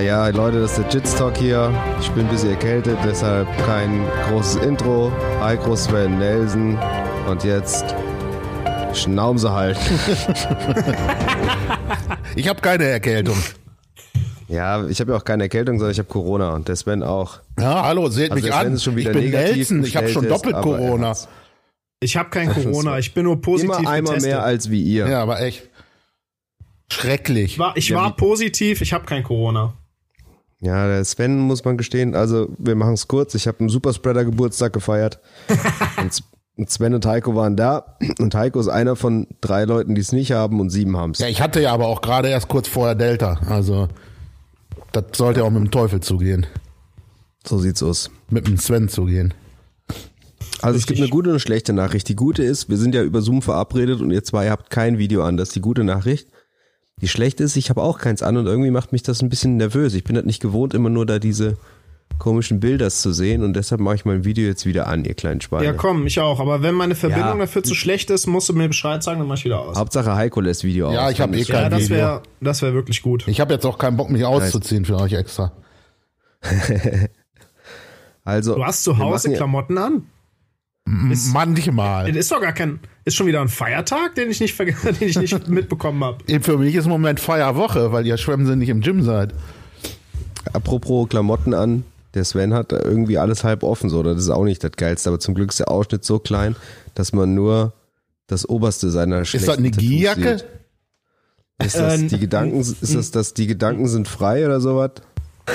ja, Leute, das ist der Jits Talk hier. Ich bin ein bisschen erkältet, deshalb kein großes Intro. Hi, groß Sven Nelson. Und jetzt Schnauze halt. Ich habe keine Erkältung. ja, ich habe ja auch keine Erkältung, sondern ich habe Corona und der Sven auch. Ja, hallo, seht Also mich an. ist schon wieder ich bin negativ Nelson, ich habe schon doppelt Corona. Ich habe kein Corona, ich bin nur positiv Immer einmal getestet. mehr als wie ihr. Ja, aber echt schrecklich. ich war, ich Ja, war positiv, ich habe kein Corona. Ja, der Sven muss man gestehen. Also, wir machen es kurz. Ich habe einen Superspreader-Geburtstag gefeiert. und Sven und Heiko waren da. Und Heiko ist einer von drei Leuten, die es nicht haben und sieben haben es. Ja, ich hatte ja aber auch gerade erst kurz vorher Delta. Also, das sollte auch mit dem Teufel zugehen. So sieht's aus. Mit dem Sven zugehen. Also es gibt eine gute und eine schlechte Nachricht. Die gute ist, wir sind ja über Zoom verabredet und ihr zwei habt kein Video an. Das ist die gute Nachricht. Die schlechte ist, ich habe auch keins an und irgendwie macht mich das ein bisschen nervös. Ich bin halt nicht gewohnt, immer nur da diese komischen Bilder zu sehen und deshalb mache ich mein Video jetzt wieder an, ihr kleinen Schweine. Ja, komm, ich auch. Aber wenn meine Verbindung Ja. dafür zu schlecht ist, musst du mir Bescheid sagen, dann mach ich wieder aus. Hauptsache Heiko lässt Video Ja, aus. ich hab Dann eh ist- kein ja, das Video. wäre das wär wirklich gut. Ich habe jetzt auch keinen Bock, mich auszuziehen für euch extra. Also, Du hast zu Hause ja- Klamotten an? M- Manchmal. Das ist doch gar kein. Ist schon wieder ein Feiertag, den ich nicht, den ich nicht mitbekommen habe. Für mich ist im Moment Feierwoche, weil ihr Schwemmen sind nicht im Gym seid. Apropos Klamotten an, der Sven hat da irgendwie alles halb offen, so. Das ist auch nicht das Geilste, aber zum Glück ist der Ausschnitt so klein, dass man nur das oberste seiner Ist das eine Gierjacke? Ist das Äh, die Gedanken, ist das, dass die Gedanken sind frei oder sowas?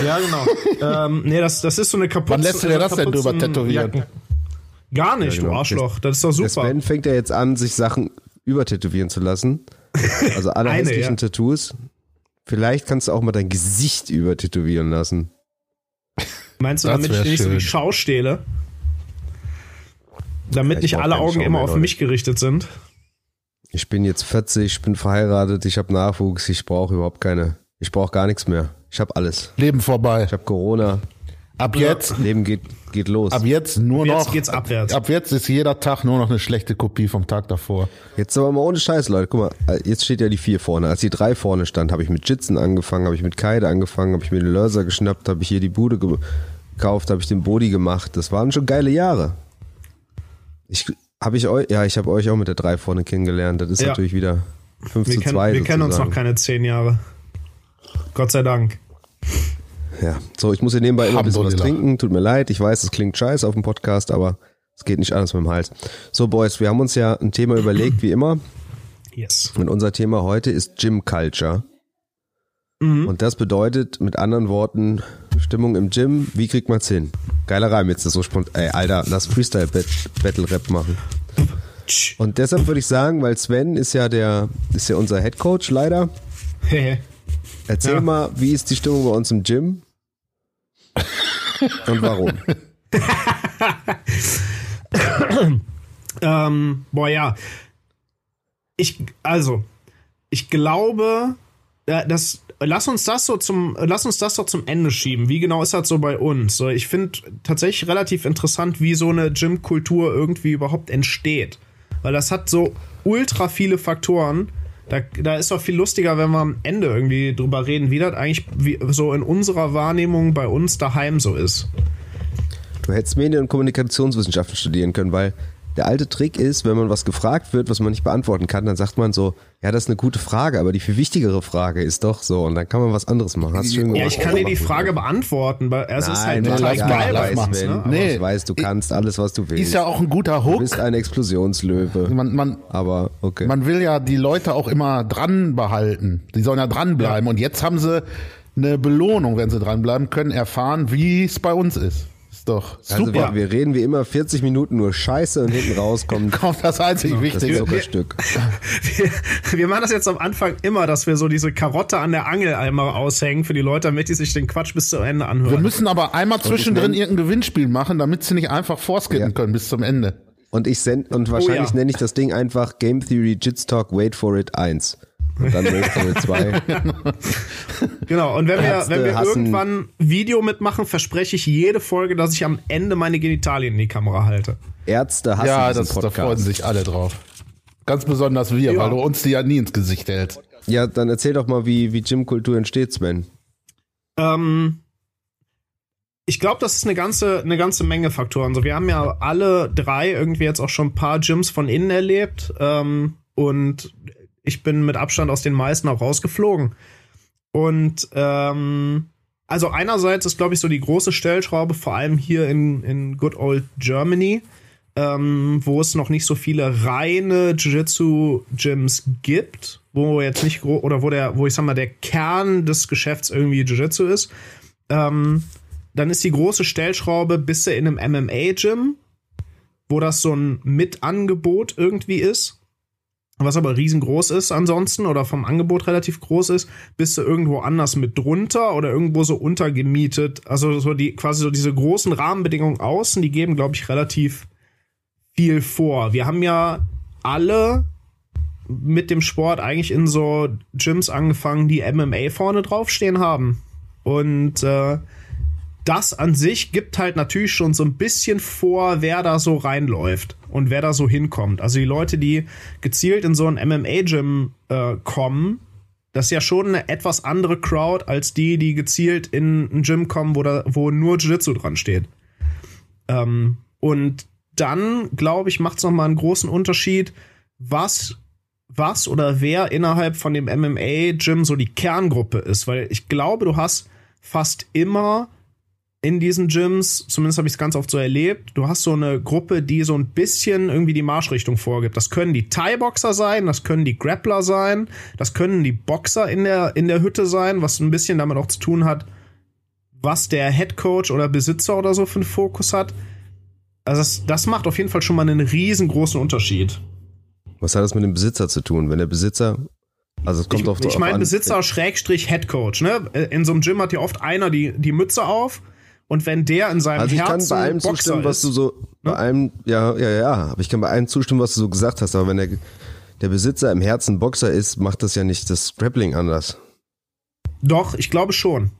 Ja, genau. ähm, nee, das, das ist so eine kaputte. Wann lässt du dir das denn drüber tätowieren? Gar nicht, Ja, genau. du Arschloch. Das ist doch Der super. Sven fängt ja jetzt an, sich Sachen übertätowieren zu lassen. Also alle Eine, hässlichen ja. Tattoos. Vielleicht kannst du auch mal dein Gesicht übertätowieren lassen. Meinst du, Das damit ich nicht so die. Schau stehle? Damit Ja, ich nicht alle Augen Schau immer auf Leute. mich gerichtet sind. Ich bin jetzt 40, ich bin verheiratet, ich habe Nachwuchs, ich brauche überhaupt keine, ich brauche gar nichts mehr. Ich habe alles. Leben vorbei. Ich habe Corona, Ab jetzt, Leben geht, geht los. ab jetzt nur Jetzt noch. geht's abwärts. Ab jetzt ist jeder Tag nur noch eine schlechte Kopie vom Tag davor. Jetzt aber mal ohne Scheiß, Leute. Guck mal, jetzt steht ja die vier vorne. Als die drei vorne stand, habe ich mit Jitzen angefangen, habe ich mit Kaide angefangen, habe ich mir den Lörser geschnappt, habe ich hier die Bude ge- gekauft, habe ich den Body gemacht. Das waren schon geile Jahre. Ich habe ich euch, ja, ich habe euch auch mit der drei vorne kennengelernt. Das ist Ja. natürlich wieder 5 Wir, zu kennen, 2 wir kennen uns noch sozusagen. keine zehn Jahre. Gott sei Dank. Ja, so, ich muss hier nebenbei immer ein bisschen was trinken. Tut mir leid, ich weiß, es klingt scheiße auf dem Podcast, aber es geht nicht anders mit dem Hals. So, Boys, wir haben uns ja ein Thema überlegt, wie immer. Yes. Und unser Thema heute ist Gym Culture. Mhm. Und das bedeutet mit anderen Worten Stimmung im Gym. Wie kriegt man's hin? Geiler Reim jetzt, das so spontan. Ey, Alter, lass Freestyle Battle Rap machen. Und deshalb würde ich sagen, weil Sven ist ja der, ist ja unser Head Coach leider. Erzähl Ja. mal, wie ist die Stimmung bei uns im Gym? Und warum? Ähm, boah, ja. Ich, also, ich glaube, äh, das, lass uns das so zum, lass uns das doch zum Ende schieben. Wie genau ist das so bei uns? So, ich finde tatsächlich relativ interessant, wie so eine Gym-Kultur irgendwie überhaupt entsteht. Weil das hat so ultra viele Faktoren. Da, da ist doch viel lustiger, wenn wir am Ende irgendwie drüber reden, wie das eigentlich wie, so in unserer Wahrnehmung bei uns daheim so ist. Du hättest Medien- und Kommunikationswissenschaften studieren können, weil der alte Trick ist, wenn man was gefragt wird, was man nicht beantworten kann, dann sagt man so, ja, das ist eine gute Frage, aber die viel wichtigere Frage ist doch so und dann kann man was anderes machen. Hast du schön Ja, gemacht. ich kann dir die Frage beantworten, weil es ist halt Nein, total mal, geil mal. uns, Sven, ne? Nee. ich weiß, du kannst alles, was du willst. Ist ja auch ein guter du Hook. bist ein Explosionslöwe. Man, man, Aber okay. man will ja die Leute auch immer dran behalten. Die sollen ja dranbleiben. Und jetzt haben sie eine Belohnung, wenn sie dranbleiben, können erfahren, wie es bei uns ist. Ist doch also super. wir, wir reden wie immer 40 Minuten nur Scheiße und hinten raus kommt Kommt das einzig das Wichtige. Zuckerstück. Wir, wir machen das jetzt am Anfang immer, dass wir so diese Karotte an der Angel einmal aushängen für die Leute, damit die sich den Quatsch bis zu Ende Wir anhören. müssen aber einmal zwischendrin irgendein Gewinnspiel machen, damit sie nicht einfach vorskaten Ja. können bis zum Ende. Und ich send, und wahrscheinlich ja. nenne ich das Ding einfach Game Theory Jits Talk Wait for It 1. Und dann It 2. Genau, und wenn wir, wenn wir irgendwann Video mitmachen, verspreche ich jede Folge, dass ich am Ende meine Genitalien in die Kamera halte. Ärzte hassen ja, das, da freuen Podcast. sich alle drauf. Ganz besonders wir, Ja. weil du uns die ja nie ins Gesicht hältst. Ja, dann erzähl doch mal, wie, wie Gymkultur entsteht, Sven. Ähm, ich glaube, das ist eine ganze, eine ganze Menge Faktoren. So, wir haben ja alle drei irgendwie jetzt auch schon ein paar Gyms von innen erlebt. Ähm, und ich bin mit Abstand aus den meisten auch rausgeflogen. Und ähm, also einerseits ist, glaube ich, so die große Stellschraube, vor allem hier in, in Good Old Germany, ähm, wo es noch nicht so viele reine Jiu-Jitsu-Gyms gibt, wo jetzt nicht oder wo der, wo ich sag mal, der Kern des Geschäfts irgendwie Jiu-Jitsu ist. Ähm, dann ist die große Stellschraube, bist du in einem MMA-Gym, wo das so ein Mitangebot irgendwie ist was aber riesengroß ist ansonsten oder vom Angebot relativ groß ist, bist du irgendwo anders mit drunter oder irgendwo so untergemietet. Also so die quasi so diese großen Rahmenbedingungen außen, die geben, glaube ich, relativ viel vor. Wir haben ja alle mit dem Sport eigentlich in so Gyms angefangen, die MMA vorne draufstehen haben. Und äh, das an sich gibt halt natürlich schon so ein bisschen vor, wer da so reinläuft und wer da so hinkommt. Also die Leute, die gezielt in so ein MMA-Gym äh, kommen, das ist ja schon eine etwas andere Crowd als die, die gezielt in ein Gym kommen, wo, da, wo nur Jiu-Jitsu dran steht. Ähm, und dann, glaube ich, macht es nochmal einen großen Unterschied, was, was oder wer innerhalb von dem MMA-Gym so die Kerngruppe ist. Weil ich glaube, du hast fast immer in diesen Gyms, zumindest habe ich es ganz oft so erlebt, du hast so eine Gruppe, die so ein bisschen irgendwie die Marschrichtung vorgibt. Das können die Thai-Boxer sein, das können die Grappler sein, das können die Boxer in der, in der Hütte sein, was ein bisschen damit auch zu tun hat, was der Head Coach oder Besitzer oder so für einen Fokus hat. Also das, das macht auf jeden Fall schon mal einen riesengroßen Unterschied. Was hat das mit dem Besitzer zu tun? Wenn der Besitzer also es kommt ich, auf Ich meine Besitzer Schrägstrich Head Coach, ne? In so einem Gym hat ja oft einer die, die Mütze auf und wenn der in seinem also ich Herzen kann bei allem Boxer zustimmen, was du so bei ne? allem ja ja ja, aber ich kann bei allem zustimmen, was du so gesagt hast, aber wenn der der Besitzer im Herzen Boxer ist, macht das ja nicht das Grappling anders. Doch, ich glaube schon.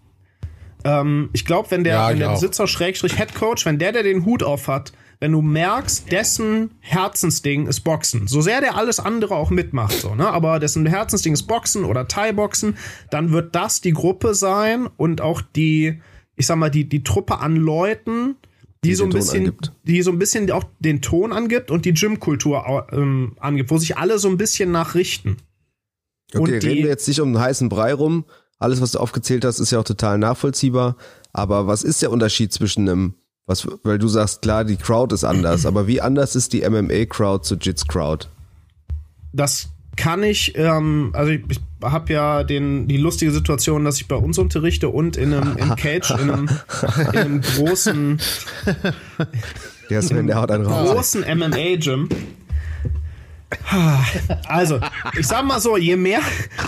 Ähm, ich glaube, wenn der, ja, wenn der Besitzer Schrägstrich Head Coach, wenn der, der den Hut auf hat, wenn du merkst, dessen Herzensding ist Boxen, so sehr der alles andere auch mitmacht, so, ne, aber dessen Herzensding ist Boxen oder Thai-Boxen, dann wird das die Gruppe sein und auch die, ich sag mal, die, die Truppe an Leuten, die, die so ein bisschen, angibt. die so ein bisschen auch den Ton angibt und die Gymkultur ähm, angibt, wo sich alle so ein bisschen nachrichten. Okay, und reden wir jetzt nicht um einen heißen Brei rum. Alles, was du aufgezählt hast, ist ja auch total nachvollziehbar. Aber was ist der Unterschied zwischen einem, was, weil du sagst, klar, die Crowd ist anders, aber wie anders ist die MMA-Crowd zur Jits-Crowd? Das kann ich, ähm, also ich, ich habe ja den, die lustige Situation, dass ich bei uns unterrichte und in einem in Cage, in einem, in einem großen, der Sven, der haut einen raus. großen MMA-Gym. Also, ich sag mal so, je mehr,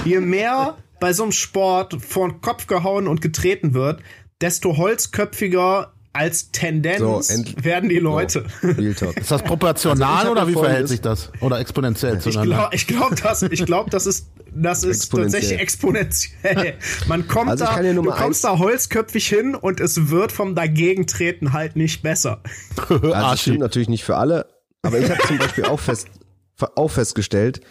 je mehr bei so einem Sport vor den Kopf gehauen und getreten wird, desto holzköpfiger als Tendenz so, werden die Leute. So, ist das proportional also oder wie verhält sich das? Oder exponentiell zueinander? Ich glaube, ich glaub, das, ich glaub, das ist, das ist tatsächlich exponentiell. Man kommt also da, du kommst da holzköpfig hin und es wird vom Dagegentreten halt nicht besser. Also das stimmt natürlich nicht für alle, aber ich habe zum Beispiel auch, fest, auch festgestellt,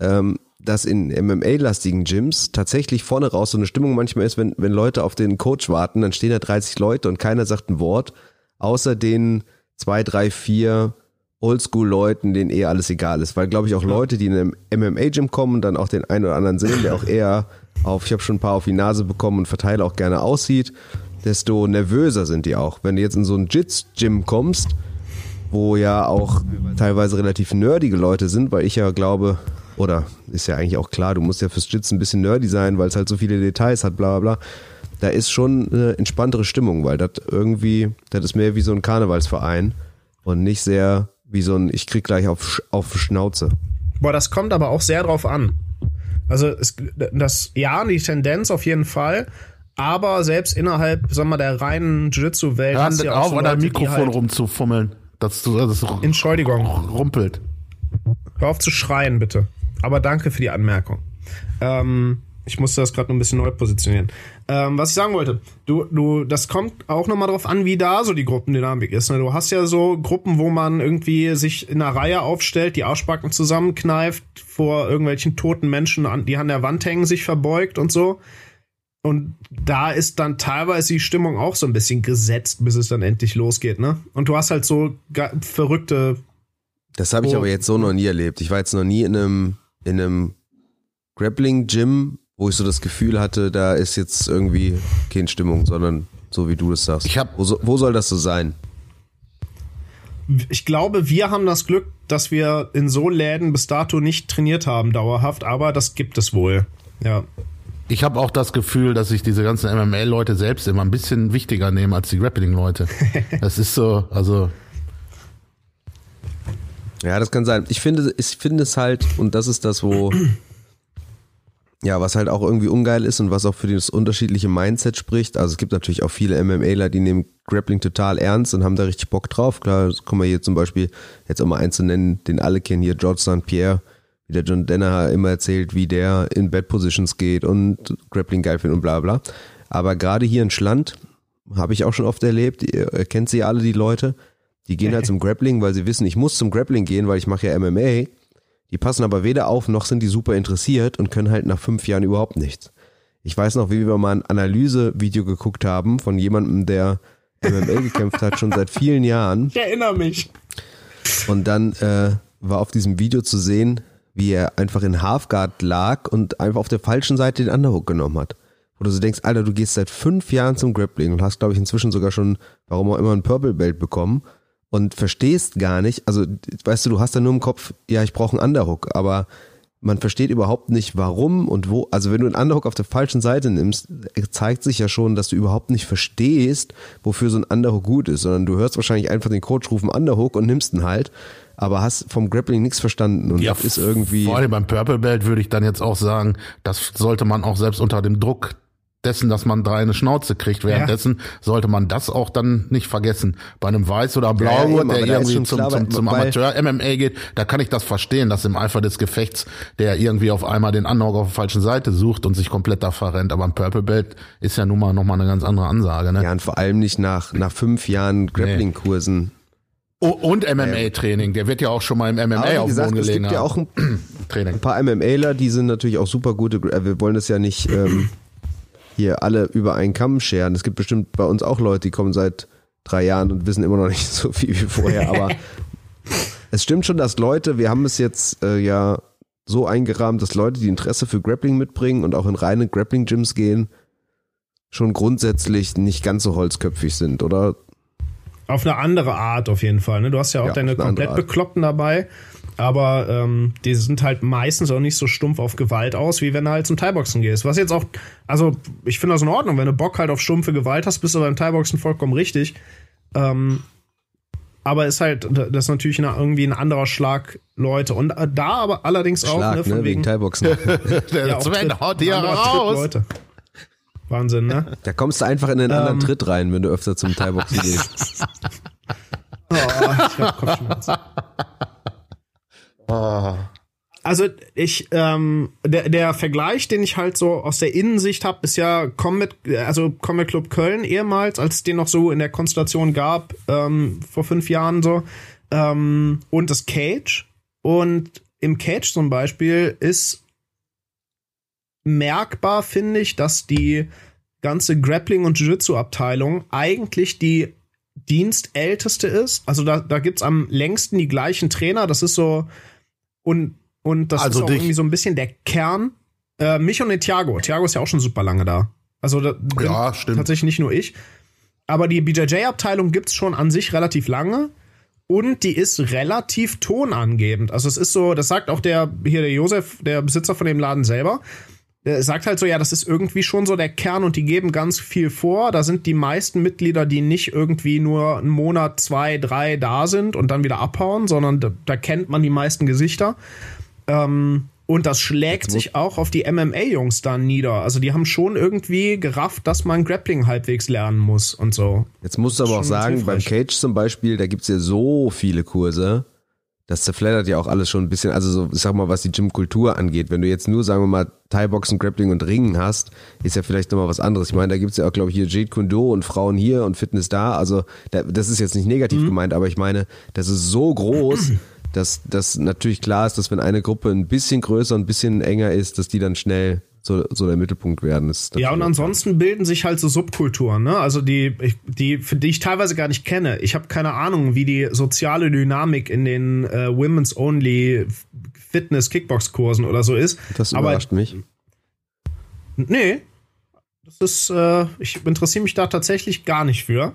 ähm, dass in MMA-lastigen Gyms tatsächlich vorne raus so eine Stimmung manchmal ist, wenn, wenn Leute auf den Coach warten, dann stehen da 30 Leute und keiner sagt ein Wort, außer den zwei, drei, vier Oldschool-Leuten, denen eher alles egal ist. Weil, glaube ich, auch Leute, die in einem MMA-Gym kommen und dann auch den einen oder anderen sehen, der auch eher auf, ich habe schon ein paar auf die Nase bekommen und verteile auch gerne aussieht, desto nervöser sind die auch. Wenn du jetzt in so ein Jits-Gym kommst, wo ja auch teilweise relativ nerdige Leute sind, weil ich ja glaube, oder ist ja eigentlich auch klar, du musst ja fürs Jitzen ein bisschen nerdy sein, weil es halt so viele Details hat, bla bla bla. Da ist schon eine entspanntere Stimmung, weil das irgendwie, das ist mehr wie so ein Karnevalsverein und nicht sehr wie so ein, ich krieg gleich auf, auf Schnauze. Boah, das kommt aber auch sehr drauf an. Also es, das, ja, die Tendenz auf jeden Fall, aber selbst innerhalb, sagen wir mal, der reinen Jiu-Jitsu-Welt. Hör ja auf, so an deinem Mikrofon halt rumzufummeln. Dass du, das Entschuldigung. rumpelt. Hör auf zu schreien, bitte. Aber danke für die Anmerkung. Ähm, ich musste das gerade noch ein bisschen neu positionieren. Ähm, was ich sagen wollte, du, du, das kommt auch nochmal drauf an, wie da so die Gruppendynamik ist. Ne? Du hast ja so Gruppen, wo man irgendwie sich in einer Reihe aufstellt, die Arschbacken zusammenkneift, vor irgendwelchen toten Menschen, die an der Wand hängen, sich verbeugt und so. und da ist dann teilweise die Stimmung auch so ein bisschen gesetzt, bis es dann endlich losgeht, ne? Und du hast halt so verrückte. Das habe ich Oh. aber jetzt so noch nie erlebt. Ich war jetzt noch nie in einem, in einem Grappling-Gym, wo ich so das Gefühl hatte, da ist jetzt irgendwie keine Stimmung, sondern so wie du es sagst. Ich hab- wo, so, wo soll das so sein? Ich glaube, wir haben das Glück, dass wir in so Läden bis dato nicht trainiert haben, dauerhaft, aber das gibt es wohl. Ja. Ich habe auch das Gefühl, dass sich diese ganzen MMA-Leute selbst immer ein bisschen wichtiger nehmen als die Grappling-Leute. Das ist so, also Ja, das kann sein. Ich finde, ich finde es halt, und das ist das, wo, ja, was halt auch irgendwie ungeil ist und was auch für das unterschiedliche Mindset spricht. Also es gibt natürlich auch viele MMAler, die nehmen Grappling total ernst und haben da richtig Bock drauf. Klar, kommen wir hier zum Beispiel, jetzt auch mal einen zu nennen, den alle kennen hier, George St. Pierre, wie der John Denner immer erzählt, wie der in Bad Positions geht und Grappling geil findet und bla bla. Aber gerade hier in Schland, habe ich auch schon oft erlebt, ihr kennt sie alle, die Leute, die gehen halt zum Grappling, weil sie wissen, ich muss zum Grappling gehen, weil ich mache ja MMA. Die passen aber weder auf, noch sind die super interessiert und können halt nach fünf Jahren überhaupt nichts. Ich weiß noch, wie wir mal ein Analysevideo geguckt haben von jemandem, der MMA gekämpft hat, schon seit vielen Jahren. Ich erinnere mich. Und dann äh, war auf diesem Video zu sehen, wie er einfach in Halfguard lag und einfach auf der falschen Seite den Underhook genommen hat. Wo du so denkst, Alter, du gehst seit fünf Jahren zum Grappling und hast, glaube ich, inzwischen sogar schon, warum auch immer, ein Purple Belt bekommen und verstehst gar nicht, also weißt du, du hast da nur im Kopf, ja, ich brauche einen Underhook, aber man versteht überhaupt nicht, warum und wo. Also wenn du einen Underhook auf der falschen Seite nimmst, zeigt sich ja schon, dass du überhaupt nicht verstehst, wofür so ein Underhook gut ist, sondern du hörst wahrscheinlich einfach den Coach rufen Underhook und nimmst ihn halt, aber hast vom Grappling nichts verstanden und das ist irgendwie Vor allem beim Purple Belt würde ich dann jetzt auch sagen, das sollte man auch selbst unter dem Druck dessen, dass man drei eine Schnauze kriegt, währenddessen sollte man das auch dann nicht vergessen. Bei einem Weiß- oder Ja, Blaugurt, aber der irgendwie zum, klar, zum, zum Amateur-MMA geht, da kann ich das verstehen, dass im Eifer des Gefechts der irgendwie auf einmal den Underhook auf der falschen Seite sucht und sich komplett da verrennt. Aber ein Purple Belt ist ja nun mal nochmal eine ganz andere Ansage. Ne? ja und vor allem nicht nach nach fünf Jahren Grappling-Kursen. Und MMA-Training, der wird ja auch schon mal im MMA Aber wie auf gesagt, Boden es gelegen gibt ja haben. auch ein Training. ein paar MMAler, die sind natürlich auch super gute. äh, Wir wollen das ja nicht ähm, hier alle über einen Kamm scheren. Es gibt bestimmt bei uns auch Leute, die kommen seit drei Jahren und wissen immer noch nicht so viel wie vorher. Aber es stimmt schon, dass Leute, wir haben es jetzt äh, ja so eingerahmt, dass Leute, die Interesse für Grappling mitbringen und auch in reine Grappling-Gyms gehen, schon grundsätzlich nicht ganz so holzköpfig sind, oder? Auf eine andere Art auf jeden Fall. Ne? Du hast ja auch Ja, deine komplett. Bekloppten dabei, aber ähm, die sind halt meistens auch nicht so stumpf auf Gewalt aus, wie wenn du halt zum Thai-Boxen gehst. Was jetzt auch, also ich finde das in Ordnung, wenn du Bock halt auf stumpfe Gewalt hast, bist du beim Thai-Boxen vollkommen richtig. Ähm, aber ist halt, das ist natürlich eine, irgendwie ein anderer Schlag Leute. Und äh, da aber allerdings auch, Schlag, ne, von ne, wegen wegen, Thai-Boxen. Der ja, Sven Tritt- haut dir Tritt raus. Leute. Wahnsinn, ne? Da kommst du einfach in einen anderen Ähm. Tritt rein, wenn du öfter zum Thai-Boxen gehst. Oh, ich hab Kopfschmerzen. Also ich, ähm, der, der Vergleich, den ich halt so aus der Innensicht habe, ist ja Comic, also Comic Club Köln ehemals, als es den noch so in der Konstellation gab, ähm, vor fünf Jahren so, ähm, und das Cage. Und im Cage zum Beispiel ist merkbar, finde ich, dass die ganze Grappling- und Jiu-Jitsu-Abteilung eigentlich die dienstälteste ist. Also da, da gibt's am längsten die gleichen Trainer. Das ist so und und das Also ist auch dich. irgendwie so ein bisschen der Kern. Äh, mich und den Thiago. Thiago ist ja auch schon super lange da. Also da Ja, stimmt. tatsächlich nicht nur ich. Aber die BJJ-Abteilung gibt's schon an sich relativ lange. Und die ist relativ tonangebend. Also es ist so, das sagt auch der, hier der Josef, der Besitzer von dem Laden selber. Sagt halt so, ja, das ist irgendwie schon so der Kern und die geben ganz viel vor. Da sind die meisten Mitglieder, die nicht irgendwie nur einen Monat, zwei, drei da sind und dann wieder abhauen, sondern da, da kennt man die meisten Gesichter. Ähm, und das schlägt sich auch auf die MMA-Jungs dann nieder. Also die haben schon irgendwie gerafft, dass man Grappling halbwegs lernen muss und so. Jetzt musst du aber auch sagen, beim. Cage zum Beispiel, da gibt's ja so viele Kurse, das zerfleddert ja auch alles schon ein bisschen, also so, ich sag mal, was die Gymkultur angeht. Wenn du jetzt nur, sagen wir mal, Thai-Boxen, Grappling und Ringen hast, ist ja vielleicht nochmal was anderes. Ich meine, da gibt's ja auch, glaube ich, hier Jeet Kune Do und Frauen hier und Fitness da. Also da, das ist jetzt nicht negativ Mhm. gemeint, aber ich meine, das ist so groß, dass das natürlich klar ist, dass wenn eine Gruppe ein bisschen größer und ein bisschen enger ist, dass die dann schnell so, so der Mittelpunkt werden. Ist ja, und ansonsten bilden sich halt so Subkulturen, ne? Also die, die, für die ich teilweise gar nicht kenne. Ich habe keine Ahnung, wie die soziale Dynamik in den äh, Women's Only Fitness Kickbox Kursen oder so ist. Das überrascht Aber, mich. Nee. Das ist, äh, ich interessiere mich da tatsächlich gar nicht für.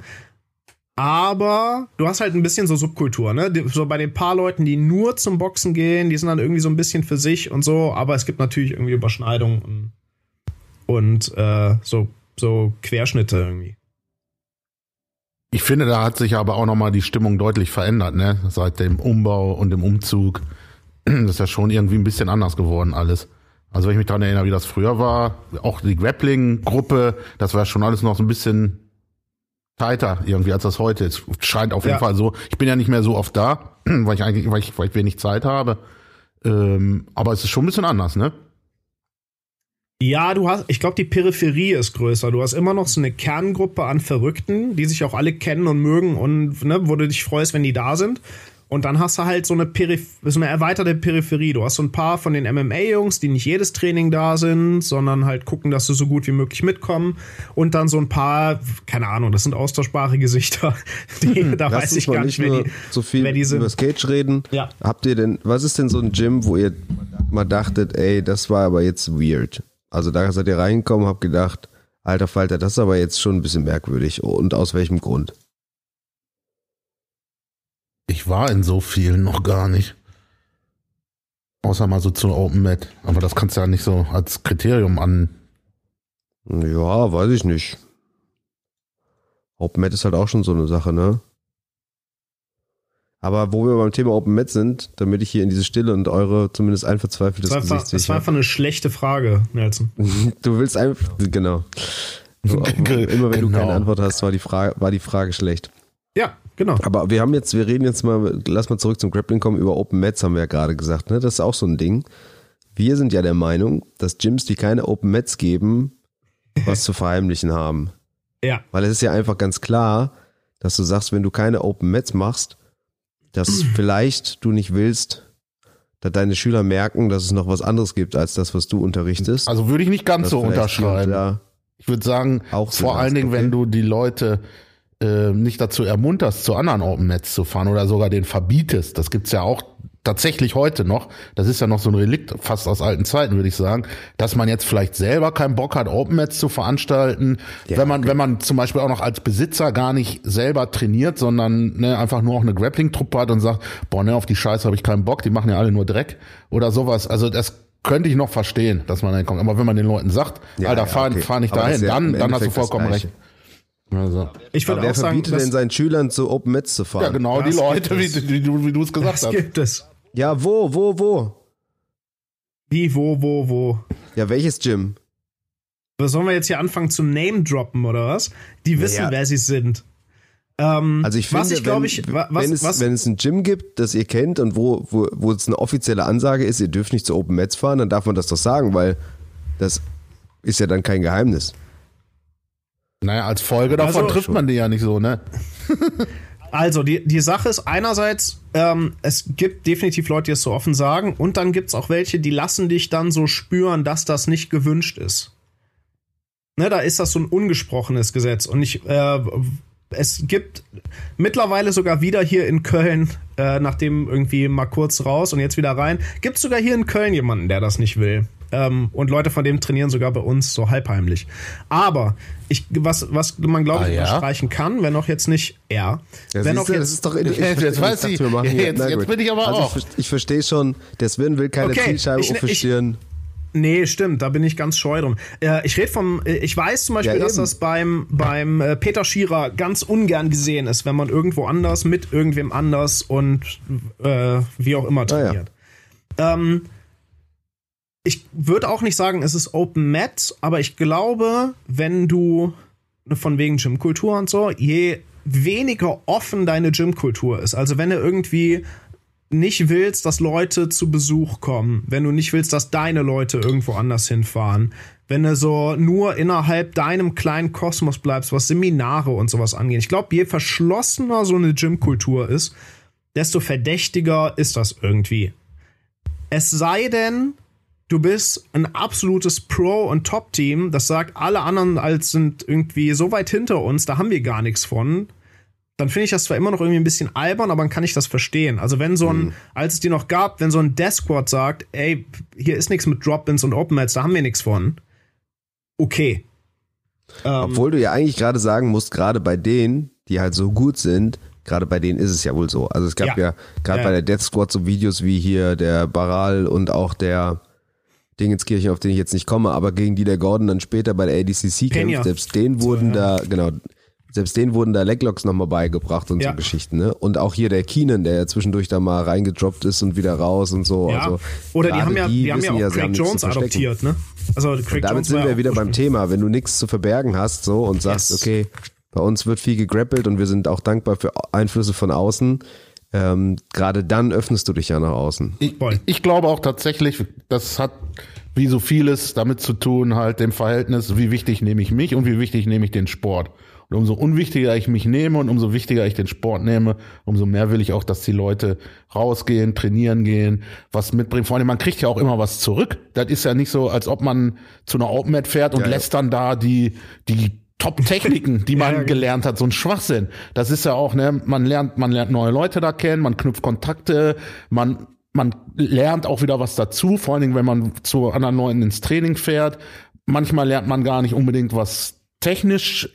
Aber du hast halt ein bisschen so Subkultur, ne? So bei den paar Leuten, die nur zum Boxen gehen, die sind dann irgendwie so ein bisschen für sich und so, aber es gibt natürlich irgendwie Überschneidungen und, und äh, so, so Querschnitte irgendwie. Ich finde, da hat sich aber auch nochmal die Stimmung deutlich verändert, ne? Seit dem Umbau und dem Umzug. Das ist ja schon irgendwie ein bisschen anders geworden alles. Also wenn ich mich daran erinnere, wie das früher war, auch die Grappling-Gruppe, das war schon alles noch so ein bisschen tighter irgendwie, als das heute ist. Scheint auf jeden ja. Fall so. Ich bin ja nicht mehr so oft da, weil ich eigentlich, weil ich, weil ich wenig Zeit habe. Ähm, aber es ist schon ein bisschen anders, ne? Ja, du hast, ich glaube, die Peripherie ist größer. Du hast immer noch so eine Kerngruppe an Verrückten, die sich auch alle kennen und mögen und ne, wo du dich freust, wenn die da sind. Und dann hast du halt so eine, Periph so eine erweiterte Peripherie. Du hast so ein paar von den MMA-Jungs, die nicht jedes Training da sind, sondern halt gucken, dass sie so gut wie möglich mitkommen. Und dann so ein paar, keine Ahnung, das sind austauschbare Gesichter. Die, hm, da weiß ich gar nicht, wer die, so viel wer die sind. über Skate reden. Ja. Habt ihr denn, was ist denn so ein Gym, wo ihr mal dachtet, ey, das war aber jetzt weird? Also da seid ihr reingekommen, habt gedacht, alter Falter, das ist aber jetzt schon ein bisschen merkwürdig. Und aus welchem Grund? Ich war in so vielen noch gar nicht. Außer mal so zu Open Met. Aber das kannst du ja nicht so als Kriterium an. Ja, weiß ich nicht. Open Met ist halt auch schon so eine Sache, ne? Aber wo wir beim Thema Open Met sind, damit ich hier in diese Stille und eure zumindest ein verzweifeltes das Gesicht Das war einfach eine schlechte Frage, Nelson. du willst einfach, genau. immer wenn genau. du keine Antwort hast, war die Frage, war die Frage schlecht. Ja, genau. Aber wir haben jetzt, wir reden jetzt mal, lass mal zurück zum Grappling kommen, über Open Mats haben wir ja gerade gesagt, ne? Das ist auch so ein Ding. Wir sind ja der Meinung, dass Gyms, die keine Open Mats geben, was zu verheimlichen haben. Ja. Weil es ist ja einfach ganz klar, dass du sagst, wenn du keine Open Mats machst, dass vielleicht du nicht willst, dass deine Schüler merken, dass es noch was anderes gibt als das, was du unterrichtest. Also würde ich nicht ganz so unterschreiben. Ich würde sagen, auch vor allen Dingen, okay. wenn du die Leute äh, nicht dazu ermunterst, zu anderen Open Nets zu fahren oder sogar den verbietest. Das gibt's ja auch tatsächlich heute noch. Das ist ja noch so ein Relikt fast aus alten Zeiten, würde ich sagen, dass man jetzt vielleicht selber keinen Bock hat, Open Nets zu veranstalten. Ja, wenn man, okay. wenn man zum Beispiel auch noch als Besitzer gar nicht selber trainiert, sondern ne, einfach nur auch eine Grappling-Truppe hat und sagt, boah, ne, auf die Scheiße habe ich keinen Bock, die machen ja alle nur Dreck oder sowas. Also das könnte ich noch verstehen, dass man dann kommt. Aber wenn man den Leuten sagt, ja, Alter, fahr, okay. fahr nicht dahin, dann, dann hast du vollkommen recht. Also, ich würde auch wer sagen, verbietet denn seinen Schülern zu Open Mets zu fahren? Ja, genau, das die Leute, wie, wie, du, wie du es gesagt das hast. gibt es. Ja, wo, wo, wo? Wie, wo, wo, wo? Ja, welches Gym? Was sollen wir jetzt hier anfangen zu Name droppen oder was? Die wissen, ja. wer sie sind. Ähm, also ich finde, was ich, wenn, ich, was, wenn, es, was? wenn es ein Gym gibt, das ihr kennt und wo, wo, wo es eine offizielle Ansage ist, ihr dürft nicht zu Open Mets fahren, dann darf man das doch sagen, weil das ist ja dann kein Geheimnis. Naja, als Folge davon also, trifft man die ja nicht so, ne? also, die, die Sache ist einerseits, ähm, es gibt definitiv Leute, die es so offen sagen, und dann gibt es auch welche, die lassen dich dann so spüren, dass das nicht gewünscht ist. Ne, da ist das so ein ungesprochenes Gesetz. Und ich, äh, es gibt mittlerweile sogar wieder hier in Köln, äh, nachdem irgendwie mal kurz raus und jetzt wieder rein, gibt es sogar hier in Köln jemanden, der das nicht will. Ähm, und Leute von dem trainieren sogar bei uns so halbheimlich. Aber ich, was, was man glaube ich ah, ja? streichen kann, wenn auch jetzt nicht er. Ja, wenn auch jetzt, das ist doch ich, jetzt, jetzt weiß ich, jetzt, jetzt, jetzt bin ich aber also auch. Ich, ich verstehe schon, der Sven will keine okay, Zielscheibe ich, offizieren. Nee, stimmt, da bin ich ganz scheu drum. Äh, ich rede vom, äh, ich weiß zum Beispiel, ja, dass das beim, beim äh, Peter Schierer ganz ungern gesehen ist, wenn man irgendwo anders mit irgendwem anders und äh, wie auch immer trainiert. Ah, ja. ähm, ich würde auch nicht sagen, es ist Open Mat, aber ich glaube, wenn du von wegen Gymkultur und so, je weniger offen deine Gymkultur ist, also wenn du irgendwie nicht willst, dass Leute zu Besuch kommen, wenn du nicht willst, dass deine Leute irgendwo anders hinfahren, wenn du so nur innerhalb deinem kleinen Kosmos bleibst, was Seminare und sowas angeht. Ich glaube, je verschlossener so eine Gymkultur ist, desto verdächtiger ist das irgendwie. Es sei denn, du bist ein absolutes Pro- und Top-Team, das sagt, alle anderen als sind irgendwie so weit hinter uns, da haben wir gar nichts von. Dann finde ich das zwar immer noch irgendwie ein bisschen albern, aber dann kann ich das verstehen. Also wenn so ein, mhm. als es die noch gab, wenn so ein Death Squad sagt, ey, hier ist nichts mit Drop-Ins und Open-Mats, da haben wir nichts von. Okay. Ähm, Obwohl du ja eigentlich gerade sagen musst, gerade bei denen, die halt so gut sind, gerade bei denen ist es ja wohl so. Also es gab ja, ja gerade ja. bei der Death Squad so Videos wie hier der Baral und auch der Dingenskirchen, auf den ich jetzt nicht komme, aber gegen die der Gordon dann später bei der ADCC kämpft, selbst denen wurden so, da, genau, selbst denen wurden da Leglocks nochmal beigebracht und ja. so Geschichten, ne? Und auch hier der Keenan, der ja zwischendurch da mal reingedroppt ist und wieder raus und so. Ja. Also, Oder die haben ja, die, die haben ja auch ja, Craig Jones adoptiert, ne? Also Craig damit Jones sind wir wieder beim Thema, wenn du nichts zu verbergen hast, so und sagst, yes. okay, bei uns wird viel gegrappelt und wir sind auch dankbar für Einflüsse von außen. Ähm, Gerade dann öffnest du dich ja nach außen. Ich, ich glaube auch tatsächlich, das hat wie so vieles damit zu tun, halt dem Verhältnis, wie wichtig nehme ich mich und wie wichtig nehme ich den Sport. Und umso unwichtiger ich mich nehme und umso wichtiger ich den Sport nehme, umso mehr will ich auch, dass die Leute rausgehen, trainieren gehen, was mitbringen. Vor allem, man kriegt ja auch immer was zurück. Das ist ja nicht so, als ob man zu einer Open Mat fährt und ja, lässt dann da die, die Top-Techniken, die man ja, genau. gelernt hat, so ein Schwachsinn. Das ist ja auch, ne, man lernt, man lernt neue Leute da kennen, man knüpft Kontakte, man, man lernt auch wieder was dazu, vor allen Dingen, wenn man zu anderen Leuten ins Training fährt. Manchmal lernt man gar nicht unbedingt was technisch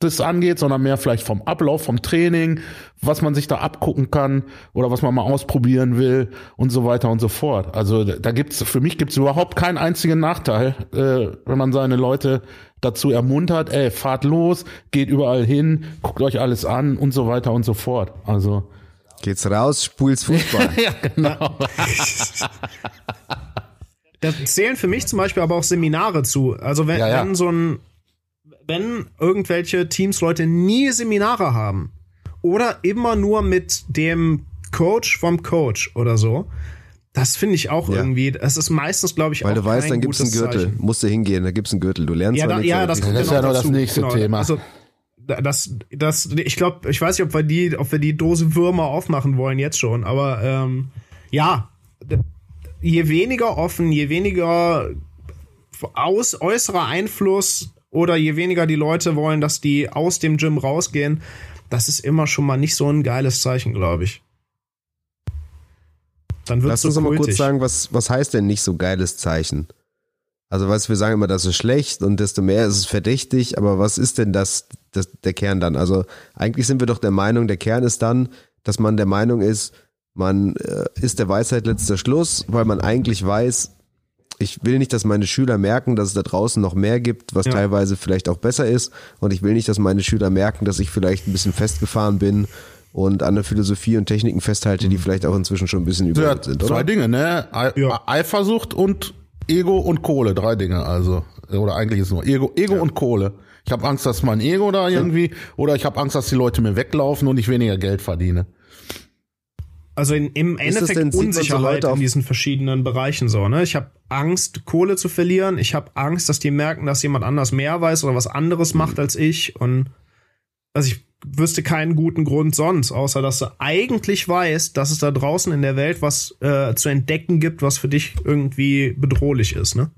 das angeht, sondern mehr vielleicht vom Ablauf, vom Training, was man sich da abgucken kann oder was man mal ausprobieren will und so weiter und so fort. Also da gibt's für mich gibt's überhaupt keinen einzigen Nachteil, äh, wenn man seine Leute dazu ermuntert, ey, fahrt los, geht überall hin, guckt euch alles an und so weiter und so fort. Also geht's raus, spult's Fußball. ja, genau. da zählen für mich zum Beispiel aber auch Seminare zu. Also wenn, ja, ja. wenn so ein wenn irgendwelche Teams Leute nie Seminare haben oder immer nur mit dem Coach vom Coach oder so, das finde ich auch ja. irgendwie. Das ist meistens, glaube ich, Weil auch du weißt, dann gibt's einen Gürtel. Zeichen. Musst du hingehen, da gibt's einen Gürtel. Du lernst ja, da, ja, das, das ist ja noch das nächste genau. Thema. Also, das, das, ich glaube, ich weiß nicht, ob wir die, ob wir die Dose Würmer aufmachen wollen jetzt schon, aber ähm, ja, je weniger offen, je weniger aus äußerer Einfluss oder je weniger die Leute wollen, dass die aus dem Gym rausgehen, das ist immer schon mal nicht so ein geiles Zeichen, glaube ich. Dann wird Lass uns so mal kurz sagen, was, was heißt denn nicht so geiles Zeichen? Also was wir sagen immer, das ist schlecht und desto mehr ist es verdächtig, aber was ist denn das, das der Kern dann? Also eigentlich sind wir doch der Meinung, der Kern ist dann, dass man der Meinung ist, man äh, ist der Weisheit letzter Schluss, weil man eigentlich weiß, ich will nicht, dass meine Schüler merken, dass es da draußen noch mehr gibt, was ja. teilweise vielleicht auch besser ist. Und ich will nicht, dass meine Schüler merken, dass ich vielleicht ein bisschen festgefahren bin und an der Philosophie und Techniken festhalte, die mhm. vielleicht auch inzwischen schon ein bisschen überholt ja, sind, oder? Zwei Dinge, ne? Ja. Eifersucht und Ego und Kohle, drei Dinge, also. Oder eigentlich ist es nur Ego, Ego ja. und Kohle. Ich habe Angst, dass mein Ego da irgendwie, oder ich habe Angst, dass die Leute mir weglaufen und ich weniger Geld verdiene. Also in, im Endeffekt Unsicherheit so in diesen verschiedenen Bereichen so. Ne? Ich habe Angst, Kohle zu verlieren. Ich habe Angst, dass die merken, dass jemand anders mehr weiß oder was anderes macht mhm. als ich. Und also ich wüsste keinen guten Grund sonst, außer dass du eigentlich weißt, dass es da draußen in der Welt was äh, zu entdecken gibt, was für dich irgendwie bedrohlich ist. Ne?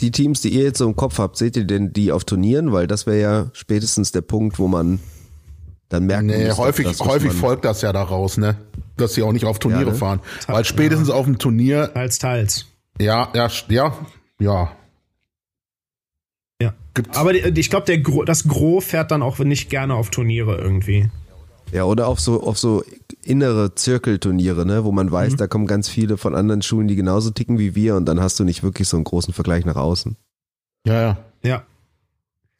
Die Teams, die ihr jetzt so im Kopf habt, seht ihr denn die auf Turnieren? Weil das wäre ja spätestens der Punkt, wo man dann merken nee, muss, häufig, das, häufig folgt das ja daraus, ne? Dass sie auch nicht auf Turniere ja, ne? fahren. Weil spätestens ja. auf dem Turnier. Teils, teils. Ja, ja, ja, ja. Ja. Gibt's. Aber ich glaube, das Gros fährt dann auch nicht gerne auf Turniere irgendwie. Ja, oder auf so, auf so innere Zirkelturniere, ne, wo man weiß, mhm. da kommen ganz viele von anderen Schulen, die genauso ticken wie wir und dann hast du nicht wirklich so einen großen Vergleich nach außen. Ja, ja. Ja.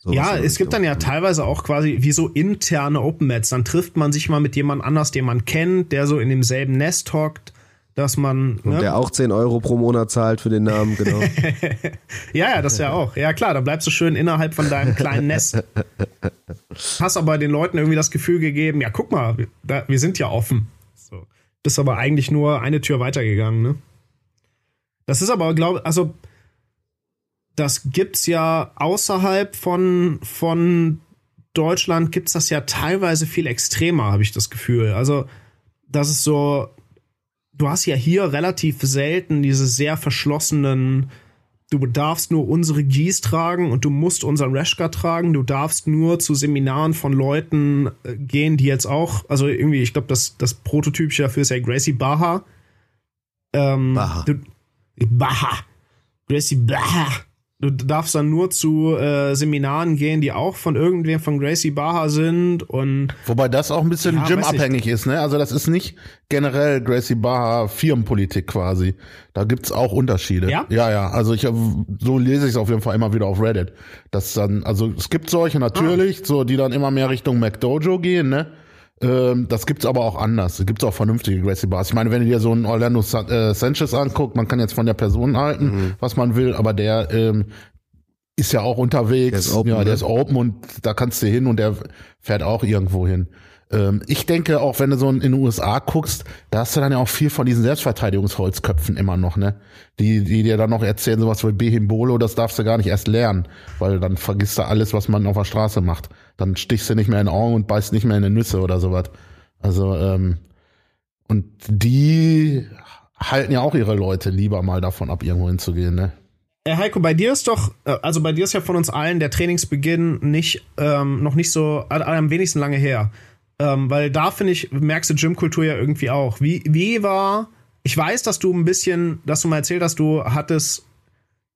So ja, es gibt dann ja teilweise auch quasi wie so interne Open Mats. Dann trifft man sich mal mit jemand anders, den man kennt, der so in demselben Nest hockt, dass man. Und ne? der auch 10 Euro pro Monat zahlt für den Namen, genau. ja, ja, das ja auch. Ja, klar, da bleibst du schön innerhalb von deinem kleinen Nest. Hast aber den Leuten irgendwie das Gefühl gegeben, ja, guck mal, da, wir sind ja offen. So. Bist aber eigentlich nur eine Tür weitergegangen, ne? Das ist aber, glaube also das gibt's ja außerhalb von, von Deutschland gibt's das ja teilweise viel extremer, habe ich das Gefühl. Also, das ist so, du hast ja hier relativ selten diese sehr verschlossenen du darfst nur unsere Gis tragen und du musst unseren Rashka tragen. Du darfst nur zu Seminaren von Leuten äh, gehen, die jetzt auch, also irgendwie, ich glaube, das, das Prototypische dafür ist ja Gracie Baha. Ähm, Baha. Du, Baha. Gracie Baha. Du darfst dann nur zu äh, Seminaren gehen, die auch von irgendwem von Gracie Baha sind und wobei das auch ein bisschen ja, Gym-abhängig ist, ne? Also das ist nicht generell Gracie Baha Firmenpolitik quasi. Da gibt's auch Unterschiede. Ja, ja, ja. Also ich so lese ich es auf jeden Fall immer wieder auf Reddit. Das dann, also es gibt solche natürlich, ah. so die dann immer mehr Richtung McDojo gehen, ne? Ähm, das gibt's aber auch anders. Es gibt auch vernünftige Gracie Bars. Ich meine, wenn du dir so einen Orlando äh, Sanchez anguckt, man kann jetzt von der Person halten, mhm. was man will, aber der ähm, ist ja auch unterwegs. Der ist open, ja, der ne? ist open und da kannst du hin und der fährt auch irgendwo hin. Ähm, ich denke, auch wenn du so in den USA guckst, da hast du dann ja auch viel von diesen Selbstverteidigungsholzköpfen immer noch, ne? Die, die dir dann noch erzählen, sowas wie Behimbolo, das darfst du gar nicht erst lernen, weil dann vergisst du alles, was man auf der Straße macht. Dann stichst du nicht mehr in den Augen und beißt nicht mehr in die Nüsse oder sowas. Also, ähm, und die halten ja auch ihre Leute lieber mal davon ab, irgendwo hinzugehen, ne? Äh, Heiko, bei dir ist doch, äh, also bei dir ist ja von uns allen der Trainingsbeginn nicht, ähm, noch nicht so, am wenigsten lange her. Ähm, weil da finde ich, merkst du Gymkultur ja irgendwie auch. Wie, wie war, ich weiß, dass du ein bisschen, dass du mal erzählt hast, du hattest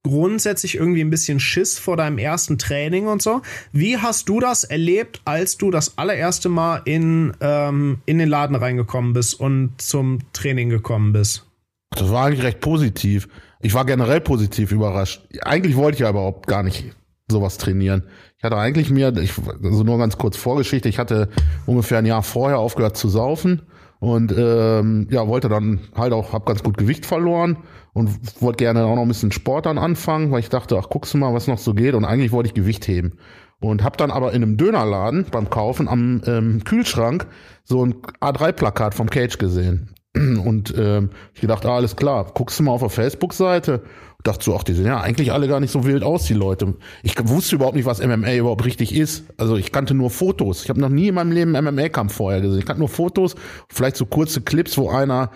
grundsätzlich irgendwie ein bisschen Schiss vor deinem ersten Training und so. Wie hast du das erlebt, als du das allererste Mal in, ähm, in den Laden reingekommen bist und zum Training gekommen bist? Das war eigentlich recht positiv. Ich war generell positiv überrascht. Eigentlich wollte ich ja überhaupt gar nicht sowas trainieren. Ich hatte eigentlich mir, ich, also nur ganz kurz Vorgeschichte, ich hatte ungefähr ein Jahr vorher aufgehört zu saufen und ähm, ja, wollte dann halt auch, hab ganz gut Gewicht verloren und wollte gerne auch noch ein bisschen Sport dann anfangen, weil ich dachte, ach, guckst du mal, was noch so geht und eigentlich wollte ich Gewicht heben. Und hab dann aber in einem Dönerladen beim Kaufen am ähm, Kühlschrank so ein A3-Plakat vom Cage gesehen. Und ähm, ich gedacht, ah, alles klar, guckst du mal auf der Facebook-Seite dachte so, ach, die sehen ja eigentlich alle gar nicht so wild aus, die Leute. Ich wusste überhaupt nicht, was MMA überhaupt richtig ist. Also ich kannte nur Fotos. Ich habe noch nie in meinem Leben MMA-Kampf vorher gesehen. Ich kannte nur Fotos, vielleicht so kurze Clips, wo einer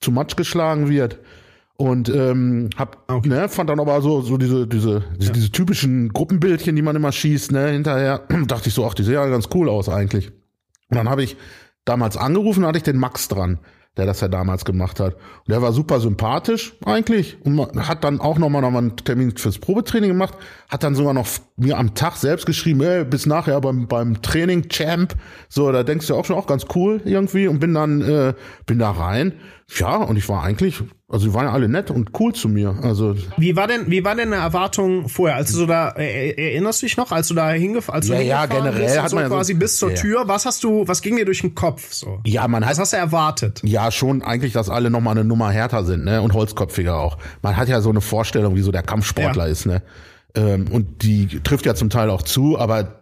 zu Matsch geschlagen wird. Und ähm, hab, okay. ne, fand dann aber so, so diese, diese, ja. diese typischen Gruppenbildchen, die man immer schießt, ne, hinterher, dachte ich so, ach, die sehen ja ganz cool aus eigentlich. Und dann habe ich damals angerufen, da hatte ich den Max dran der das ja damals gemacht hat. Und der war super sympathisch eigentlich und hat dann auch nochmal noch mal einen Termin fürs Probetraining gemacht, hat dann sogar noch mir am Tag selbst geschrieben, ey, bis nachher beim, beim Training Champ. So, da denkst du auch schon auch ganz cool irgendwie und bin dann äh, bin da rein. Ja, und ich war eigentlich also die waren ja alle nett und cool zu mir. Also wie war denn wie war denn eine Erwartung vorher? Als du so da erinnerst du dich noch, als du da hingef als du ja, ja generell bist, hat so man quasi so, bis zur ja. Tür. Was hast du? Was ging dir durch den Kopf so? Ja, man hat. Was hast du erwartet? Ja, schon eigentlich, dass alle noch mal eine Nummer härter sind, ne und holzköpfiger auch. Man hat ja so eine Vorstellung, wie so der Kampfsportler ja. ist, ne ähm, und die trifft ja zum Teil auch zu, aber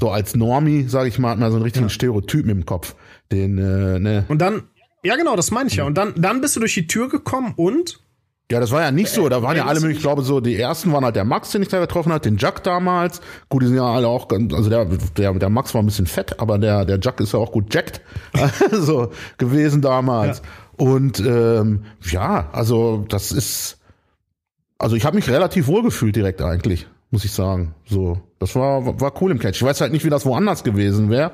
so als Normie, sage ich mal, hat man so einen richtigen. Stereotypen im Kopf. Den, äh, ne. Und dann ja, genau, das meine ich ja. Und dann, dann bist du durch die Tür gekommen und? Ja, das war ja nicht so. Da waren ja alle ich glaube, so die ersten waren halt der Max, den ich da getroffen hat, den Jack damals. Gut, die sind ja alle auch, ganz, also der, der, der Max war ein bisschen fett, aber der, der Jack ist ja auch gut jackt, so gewesen damals. Ja. Und ähm, ja, also das ist, also ich habe mich relativ wohl gefühlt direkt eigentlich, muss ich sagen. So, das war war cool im Catch. Ich weiß halt nicht, wie das woanders gewesen wäre.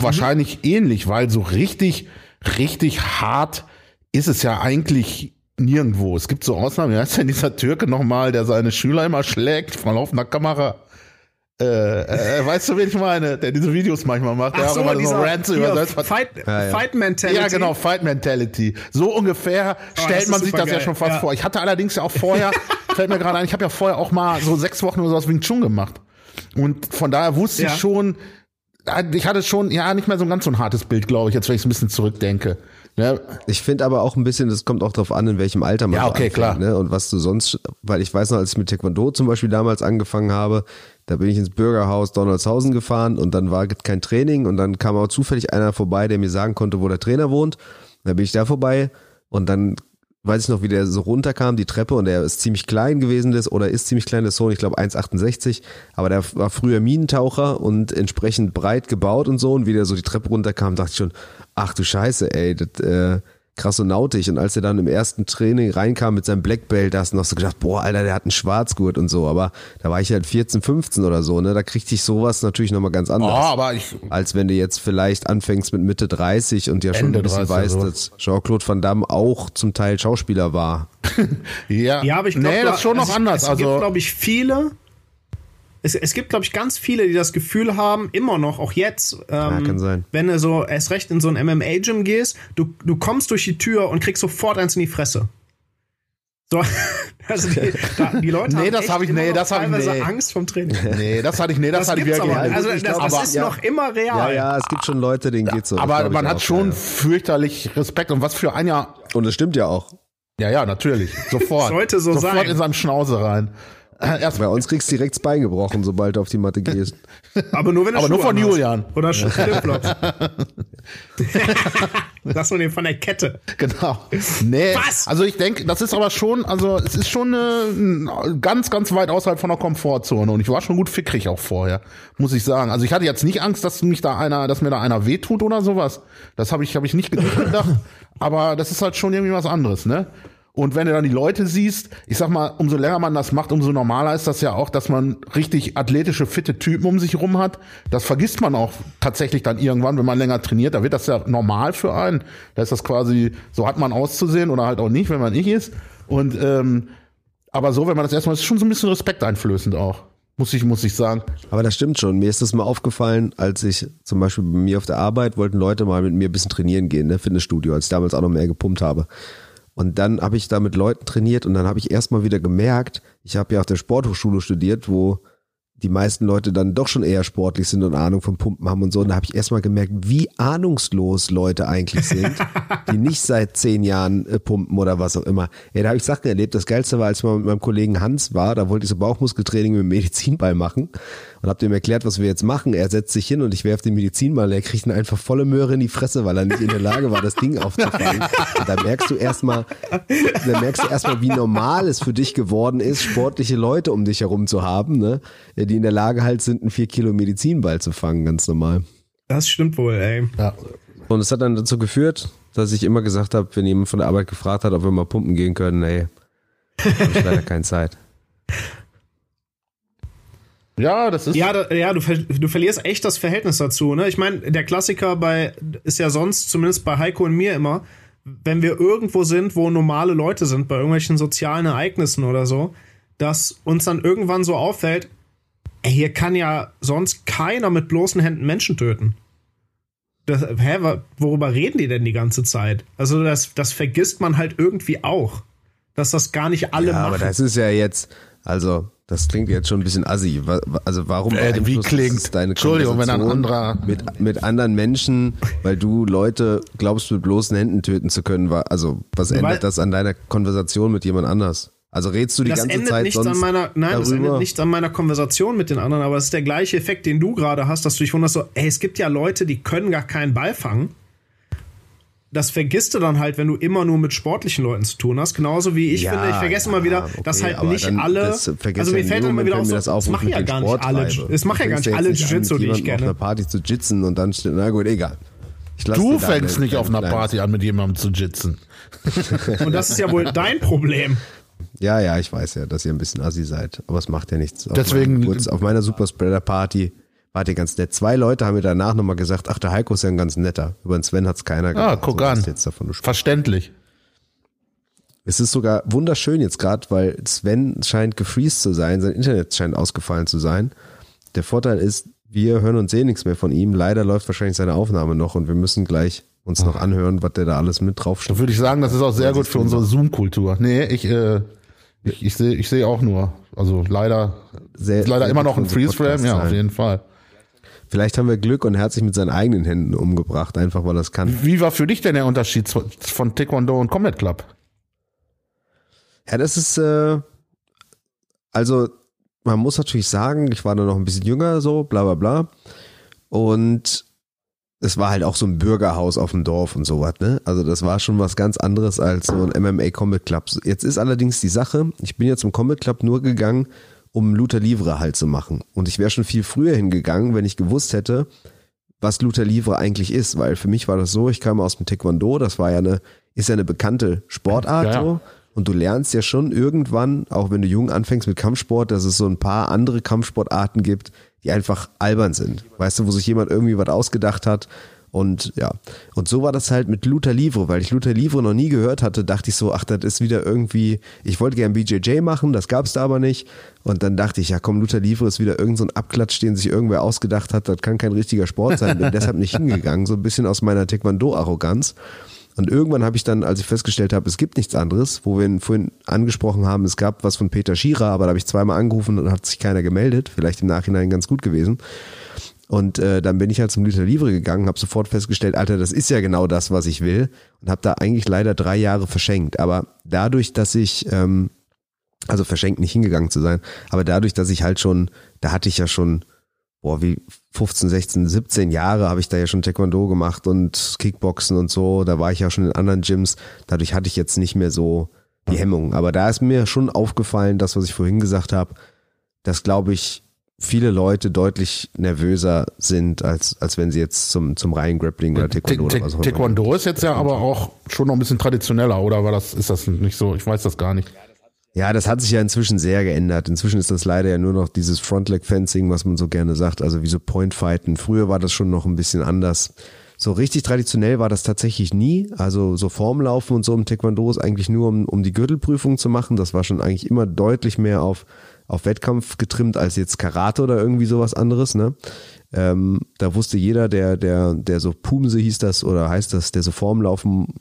Wahrscheinlich mhm. ähnlich, weil so richtig richtig hart ist es ja eigentlich nirgendwo. Es gibt so Ausnahmen. Wie heißt denn dieser Türke nochmal, der seine Schüler immer schlägt vor laufender Kamera? Äh, äh, weißt du, wen ich meine? Der diese Videos manchmal macht, der Ach so, auch immer so Rants übersetzt. Fight, ja, ja. Fight Mentality. Ja, genau, Fight Mentality. So ungefähr oh, stellt man sich das geil. ja schon fast ja. vor. Ich hatte allerdings ja auch vorher, fällt mir gerade ein, ich habe ja vorher auch mal so sechs Wochen oder sowas Wing Chun gemacht. Und von daher wusste ich schon, ich hatte schon, ja, nicht mehr so ein ganz so ein hartes Bild, glaube ich, jetzt wenn ich ein bisschen zurückdenke. Ja. Ich finde aber auch ein bisschen, das kommt auch drauf an, in welchem Alter man Ja, okay, anfängt, klar. Ne? Und was du sonst, weil ich weiß noch, als ich mit Taekwondo zum Beispiel damals angefangen habe, da bin ich ins Bürgerhaus Donaldshausen gefahren und dann war kein Training und dann kam auch zufällig einer vorbei, der mir sagen konnte, wo der Trainer wohnt. Da bin ich da vorbei und dann weiß ich noch, wie der so runterkam, die Treppe, und der ist ziemlich klein gewesen, das, oder ist ziemlich klein, der Sohn, ich glaube 1,68, aber der war früher Minentaucher und entsprechend breit gebaut und so, und wie der so die Treppe runterkam, dachte ich schon, ach du Scheiße, ey, das, äh, krass und nautig. Und als er dann im ersten Training reinkam mit seinem Black Belt, da hast du noch so gedacht, boah, Alter, der hat einen Schwarzgurt und so. Aber da war ich halt 14, 15 oder so, ne? Da kriegte ich sowas natürlich nochmal ganz anders. Oh, aber ich, als wenn du jetzt vielleicht anfängst mit Mitte 30 und ja schon Ende ein bisschen 30, weißt, so. dass Jean-Claude Van Damme auch zum Teil Schauspieler war. ja. ja, aber ich glaube, nee, das ist schon noch anders. Es also, gibt, glaube ich, viele, es, es gibt, glaube ich, ganz viele, die das Gefühl haben, immer noch, auch jetzt, ähm, ja, kann sein. wenn du so erst recht in so ein MMA-Gym gehst, du, du kommst durch die Tür und kriegst sofort eins in die Fresse. So, also die, da, die Leute nee, haben das hab ich, nee, das teilweise ich, nee. Angst vom Training. Nee, das hatte ich, nee, das, das hatte ich wirklich. Aber, also das, glaub, das aber, ist ja. noch immer real. Ja, ja, es gibt schon Leute, denen geht's so. Aber man hat auch, schon ja. fürchterlich Respekt und was für ein Jahr. Und es stimmt ja auch. Ja, ja, natürlich. Sofort. Sollte so Sofort sein. in seinem Schnauze rein. Erst Bei uns kriegst du direkt das Bein gebrochen, sobald du auf die Matte gehst. Aber nur wenn du Aber nur von Julian. Oder Flipflops. Lass man den von der Kette. Genau. Nee. Was? Also ich denke, das ist aber schon, also es ist schon eine, ganz, ganz weit außerhalb von der Komfortzone. Und ich war schon gut fickrig auch vorher, muss ich sagen. Also ich hatte jetzt nicht Angst, dass mich da einer, dass mir da einer wehtut oder sowas. Das habe ich, habe ich nicht gedacht. aber das ist halt schon irgendwie was anderes, ne? Und wenn du dann die Leute siehst, ich sag mal, umso länger man das macht, umso normaler ist das ja auch, dass man richtig athletische, fitte Typen um sich rum hat. Das vergisst man auch tatsächlich dann irgendwann, wenn man länger trainiert. Da wird das ja normal für einen. Da ist das quasi, so hat man auszusehen oder halt auch nicht, wenn man nicht ist. Und ähm, aber so, wenn man das erstmal, ist schon so ein bisschen respekteinflößend auch. Muss ich, muss ich sagen. Aber das stimmt schon. Mir ist das mal aufgefallen, als ich zum Beispiel bei mir auf der Arbeit wollten Leute mal mit mir ein bisschen trainieren gehen, ne, Fitnessstudio, als ich damals auch noch mehr gepumpt habe. Und dann habe ich da mit Leuten trainiert und dann habe ich erstmal wieder gemerkt, ich habe ja auf der Sporthochschule studiert, wo die meisten Leute dann doch schon eher sportlich sind und Ahnung vom Pumpen haben und so. Und da habe ich erstmal gemerkt, wie ahnungslos Leute eigentlich sind, die nicht seit zehn Jahren äh, pumpen oder was auch immer. Ja, da habe ich Sachen erlebt. Das Geilste war, als ich mal mit meinem Kollegen Hans war, da wollte ich so Bauchmuskeltraining mit Medizinball machen und habe dem erklärt, was wir jetzt machen. Er setzt sich hin und ich werfe den Medizinball. Er kriegt ihn einfach volle Möhre in die Fresse, weil er nicht in der Lage war, das Ding aufzufangen. Und da merkst du erstmal, da merkst du erstmal, wie normal es für dich geworden ist, sportliche Leute um dich herum zu haben, ne? die in der Lage halt sind, einen 4 Kilo Medizinball zu fangen, ganz normal. Das stimmt wohl, ey. Ja. Und es hat dann dazu geführt, dass ich immer gesagt habe, wenn jemand von der Arbeit gefragt hat, ob wir mal pumpen gehen können, nee, habe ich leider keine Zeit. Ja, das ist. Ja, da, ja du, du verlierst echt das Verhältnis dazu. Ne? Ich meine, der Klassiker bei ist ja sonst, zumindest bei Heiko und mir immer, wenn wir irgendwo sind, wo normale Leute sind, bei irgendwelchen sozialen Ereignissen oder so, dass uns dann irgendwann so auffällt, ey, hier kann ja sonst keiner mit bloßen Händen Menschen töten. Das, hä, worüber reden die denn die ganze Zeit? Also das, das vergisst man halt irgendwie auch, dass das gar nicht alle ja, machen. Aber das ist ja jetzt, also das klingt jetzt schon ein bisschen assi. Also warum äh, wie klingt deine Entschuldigung, wenn ein anderer mit mit anderen Menschen, weil du Leute glaubst mit bloßen Händen töten zu können, also was ändert das an deiner Konversation mit jemand anders? Also redst du die das ganze endet Zeit nichts sonst an meiner, Nein, darüber? das endet nichts an meiner Konversation mit den anderen, aber es ist der gleiche Effekt, den du gerade hast, dass du dich wunderst so, ey, es gibt ja Leute, die können gar keinen Ball fangen. Das vergisst du dann halt, wenn du immer nur mit sportlichen Leuten zu tun hast. Genauso wie ich ja, finde, ich vergesse ja, immer wieder, okay, dass halt nicht alle. also mir fällt dann immer wieder auf, das, das machen ja gar nicht alle. Es machen ja gar nicht alle Jiu-Jitsu, die ich kenne. auf einer Party zu jitzen und dann steht, na gut, egal. du fängst nicht auf einer Party an, mit jemandem zu jitzen. und das ist ja wohl dein Problem. Ja, ja, ich weiß ja, dass ihr ein bisschen assi seid, aber es macht ja nichts. Auf Deswegen auf meiner Superspreader Party wart ihr ganz nett. Zwei Leute haben mir danach nochmal gesagt, ach, der Heiko ist ja ein ganz netter. Über den Sven hat's keiner gesagt. Ah, guck so, an. Jetzt davon Verständlich. Es ist sogar wunderschön jetzt gerade, weil Sven scheint gefreezed zu sein, sein Internet scheint ausgefallen zu sein. Der Vorteil ist, wir hören und sehen nichts mehr von ihm. Leider läuft wahrscheinlich seine Aufnahme noch und wir müssen gleich uns noch anhören, was der da alles mit drauf steht. Da würde ich sagen, das ist auch sehr gut für unsere Zoom-Kultur. Nee, ich, äh, ich, sehe ich sehe auch nur. Also leider, sehr, leider immer noch ein Freeze-Frame, ja, auf jeden Fall. Vielleicht haben wir Glück und er hat sich mit seinen eigenen Händen umgebracht, einfach weil er es kann. Wie war für dich denn der Unterschied von Taekwondo und Combat Club? Ja, das ist, äh, also man muss natürlich sagen, ich war da noch ein bisschen jünger, so, bla bla bla. Und es war halt auch so ein Bürgerhaus auf dem Dorf und sowas, ne? Also das war schon was ganz anderes als so ein MMA Combat Club. Jetzt ist allerdings die Sache, ich bin jetzt zum Combat Club nur gegangen, um Luther Livre halt zu machen. Und ich wäre schon viel früher hingegangen, wenn ich gewusst hätte, was Luther Livre eigentlich ist, weil für mich war das so, ich kam aus dem Taekwondo, das war ja eine ist ja eine bekannte Sportart ja. so. Und du lernst ja schon irgendwann, auch wenn du jung anfängst mit Kampfsport, dass es so ein paar andere Kampfsportarten gibt, die einfach albern sind. Weißt du, wo sich jemand irgendwie was ausgedacht hat und ja, und so war das halt mit Luther Livre, weil ich Luther Livre noch nie gehört hatte, dachte ich so, ach, das ist wieder irgendwie, ich wollte gern BJJ machen, das gab es da aber nicht. Und dann dachte ich, ja komm, Luther Livre ist wieder irgendein so Abklatsch, den sich irgendwer ausgedacht hat, das kann kein richtiger Sport sein, bin deshalb nicht hingegangen, so ein bisschen aus meiner Taekwondo-Arroganz. Und irgendwann habe ich dann, als ich festgestellt habe, es gibt nichts anderes, wo wir ihn vorhin angesprochen haben, es gab was von Peter Schierer, aber da habe ich zweimal angerufen und hat sich keiner gemeldet, vielleicht im Nachhinein ganz gut gewesen. Und äh, dann bin ich halt zum Liter Livre gegangen, habe sofort festgestellt, Alter, das ist ja genau das, was ich will. Und habe da eigentlich leider drei Jahre verschenkt. Aber dadurch, dass ich, ähm, also verschenkt nicht hingegangen zu sein, aber dadurch, dass ich halt schon, da hatte ich ja schon, boah, wie 15, 16, 17 Jahre habe ich da ja schon Taekwondo gemacht und Kickboxen und so. Da war ich ja schon in anderen Gyms. Dadurch hatte ich jetzt nicht mehr so die Hemmung. Aber da ist mir schon aufgefallen, das, was ich vorhin gesagt habe, dass, glaube ich, viele Leute deutlich nervöser sind, als, als wenn sie jetzt zum, zum reinen Grappling oder Taekwondo oder was auch. Taekwondo ist jetzt ja aber auch schon noch ein bisschen traditioneller, oder war das, ist das nicht so? Ich weiß das gar nicht. Ja, das hat sich ja inzwischen sehr geändert. Inzwischen ist das leider ja nur noch dieses Frontleg-Fencing, was man so gerne sagt, also wie so Point-Fighten. Früher war das schon noch ein bisschen anders. So richtig traditionell war das tatsächlich nie. Also so Formlaufen und so im Taekwondo ist eigentlich nur, um, um die Gürtelprüfung zu machen. Das war schon eigentlich immer deutlich mehr auf auf Wettkampf getrimmt als jetzt Karate oder irgendwie sowas anderes, ne? Ähm, da wusste jeder, der, der, der so Pumse hieß das oder heißt das, der so Form laufen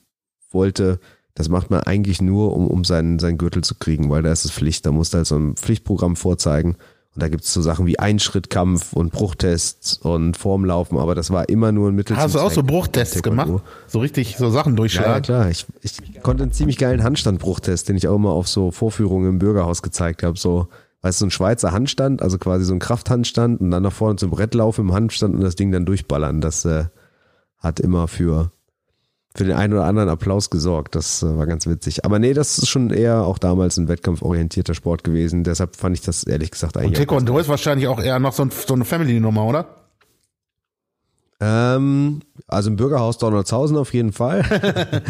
wollte, das macht man eigentlich nur, um, um seinen, seinen Gürtel zu kriegen, weil da ist es Pflicht. Da musst du halt so ein Pflichtprogramm vorzeigen. Und da gibt es so Sachen wie Einschrittkampf und Bruchtests und Formlaufen, aber das war immer nur ein Mittel. Hast du auch so Bruchtests gemacht? So richtig so Sachen durchschlagen? Ja, klar. Ich, ich konnte einen ziemlich geilen Handstandbruchtest, den ich auch immer auf so Vorführungen im Bürgerhaus gezeigt habe. So weißt du, so ein Schweizer Handstand, also quasi so ein Krafthandstand und dann nach vorne zum Brett laufen im Handstand und das Ding dann durchballern. Das äh, hat immer für, für den einen oder anderen Applaus gesorgt. Das äh, war ganz witzig. Aber nee, das ist schon eher auch damals ein wettkampforientierter Sport gewesen. Deshalb fand ich das ehrlich gesagt eigentlich. Und Taekwondo ist wahrscheinlich auch eher noch so, ein, so eine Family-Nummer, oder? Ähm, also im Bürgerhaus Donaldshausen auf jeden Fall.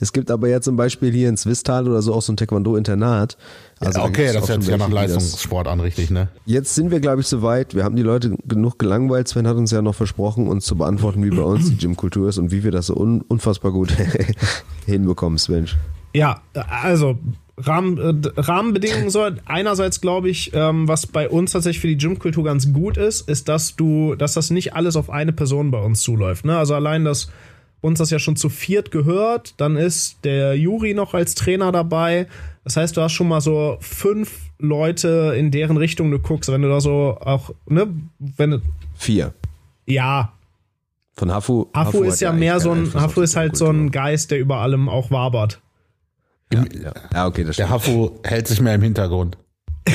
es gibt aber ja zum Beispiel hier in Zwistal oder so auch so ein Taekwondo-Internat. Also ja, okay, das hört sich ja nach Leistungssport an, richtig, ne? Jetzt sind wir, glaube ich, soweit. Wir haben die Leute genug gelangweilt. Sven hat uns ja noch versprochen, uns zu beantworten, wie bei uns die Gymkultur ist und wie wir das so un unfassbar gut hinbekommen, Sven. Ja, also Rahmen, äh, Rahmenbedingungen so. Einerseits glaube ich, ähm, was bei uns tatsächlich für die Gymkultur ganz gut ist, ist, dass du, dass das nicht alles auf eine Person bei uns zuläuft. Ne? Also allein, dass uns das ja schon zu viert gehört, dann ist der Juri noch als Trainer dabei. Das heißt, du hast schon mal so fünf Leute, in deren Richtung du guckst, wenn du da so auch, ne, wenn du, Vier. Ja. Von Hafu. Hafu, Hafu ist ja mehr so ein, Hafu ist halt so ein Geist, der über allem auch wabert. Ja, ja. ja okay, das stimmt. Der Hafu hält sich mehr im Hintergrund.